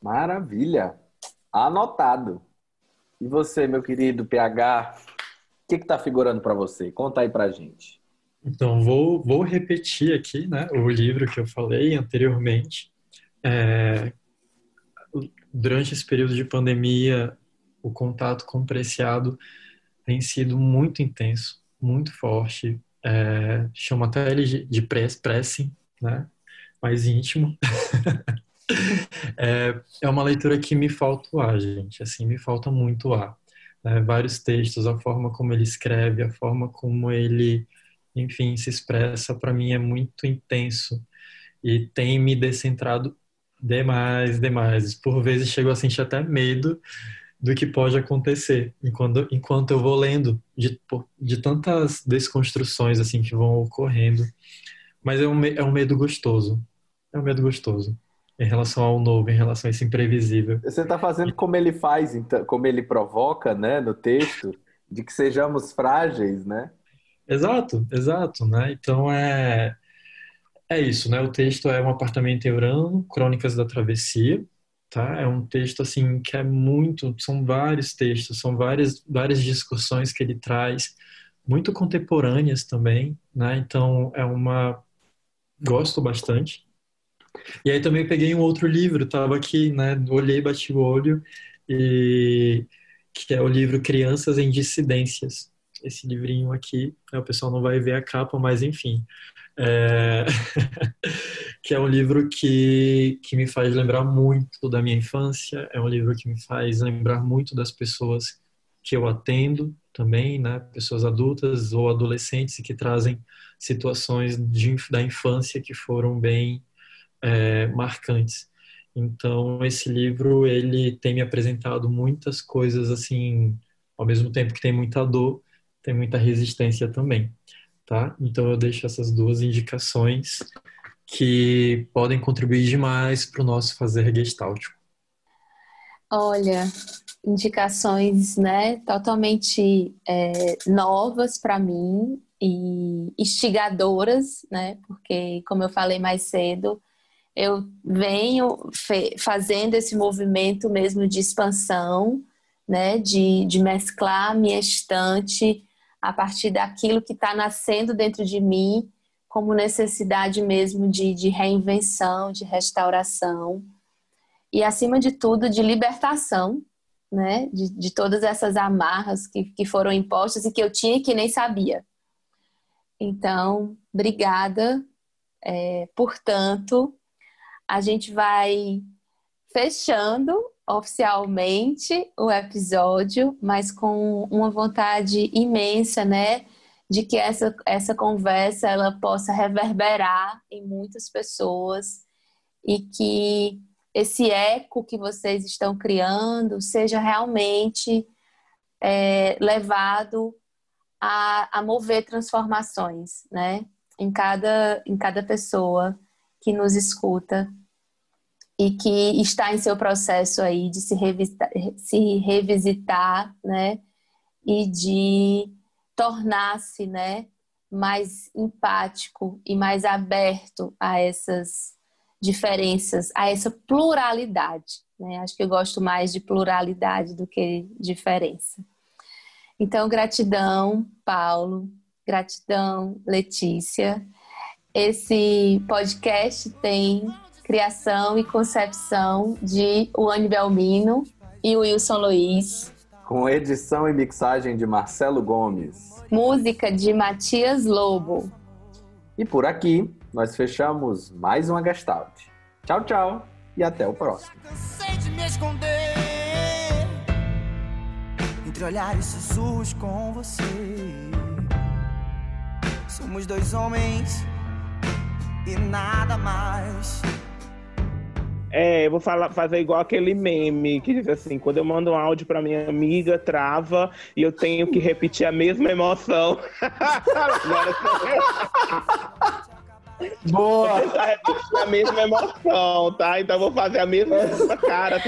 Maravilha! Anotado. E você, meu querido PH, o que está figurando para você? Conta aí para gente. Então, vou, vou repetir aqui né, o livro que eu falei anteriormente. É, durante esse período de pandemia, o contato com o Preciado tem sido muito intenso, muito forte. É, chama até ele de press, pressing, né? mais íntimo. é, é uma leitura que me falta o ar, gente. Assim, me falta muito ar. É, vários textos, a forma como ele escreve, a forma como ele, enfim, se expressa, para mim é muito intenso e tem me descentrado demais, demais. Por vezes chego a sentir até medo do que pode acontecer enquanto, enquanto eu vou lendo de, de tantas desconstruções assim que vão ocorrendo. Mas é um, é um medo gostoso. É um medo gostoso em relação ao novo, em relação a esse imprevisível. Você está fazendo como ele faz, então, como ele provoca, né, no texto, de que sejamos frágeis, né? Exato, exato, né? Então é é isso, né? O texto é um apartamento em Urano, Crônicas da Travessia, tá? É um texto assim que é muito, são vários textos, são várias várias discussões que ele traz, muito contemporâneas também, né? Então é uma gosto bastante. E aí também peguei um outro livro, tava aqui, né? Olhei, bati o olho e que é o livro Crianças em Dissidências. Esse livrinho aqui, né, o pessoal não vai ver a capa, mas enfim, é... que é um livro que, que me faz lembrar muito da minha infância, é um livro que me faz lembrar muito das pessoas que eu atendo também, né? pessoas adultas ou adolescentes que trazem situações de, da infância que foram bem é, marcantes. Então, esse livro, ele tem me apresentado muitas coisas, assim, ao mesmo tempo que tem muita dor, tem muita resistência também tá? Então eu deixo essas duas indicações que podem contribuir demais para o nosso fazer gestáltico. Olha, indicações, né, totalmente é, novas para mim e instigadoras, né, porque como eu falei mais cedo, eu venho fazendo esse movimento mesmo de expansão, né, de, de mesclar minha estante a partir daquilo que está nascendo dentro de mim, como necessidade mesmo de, de reinvenção, de restauração e, acima de tudo, de libertação, né? De, de todas essas amarras que, que foram impostas e que eu tinha e que nem sabia. Então, obrigada. É, portanto, a gente vai fechando oficialmente o episódio, mas com uma vontade imensa, né, de que essa, essa conversa ela possa reverberar em muitas pessoas e que esse eco que vocês estão criando seja realmente é, levado a, a mover transformações, né, em cada, em cada pessoa que nos escuta e que está em seu processo aí de se revisitar, se revisitar né? E de tornar-se, né? Mais empático e mais aberto a essas diferenças, a essa pluralidade. Né? Acho que eu gosto mais de pluralidade do que diferença. Então, gratidão, Paulo. Gratidão, Letícia. Esse podcast tem criação e concepção de Wani Belmino e Wilson Luiz. Com edição e mixagem de Marcelo Gomes. Música de Matias Lobo. E por aqui, nós fechamos mais uma Gestalt. Tchau, tchau e até o próximo. Cansei de me esconder entre olhares sussurros com você. Somos dois homens e nada mais. É, eu vou falar, fazer igual aquele meme que diz assim: quando eu mando um áudio pra minha amiga, trava e eu tenho que repetir a mesma emoção. Boa! A mesma emoção, tá? Então eu vou fazer a mesma cara.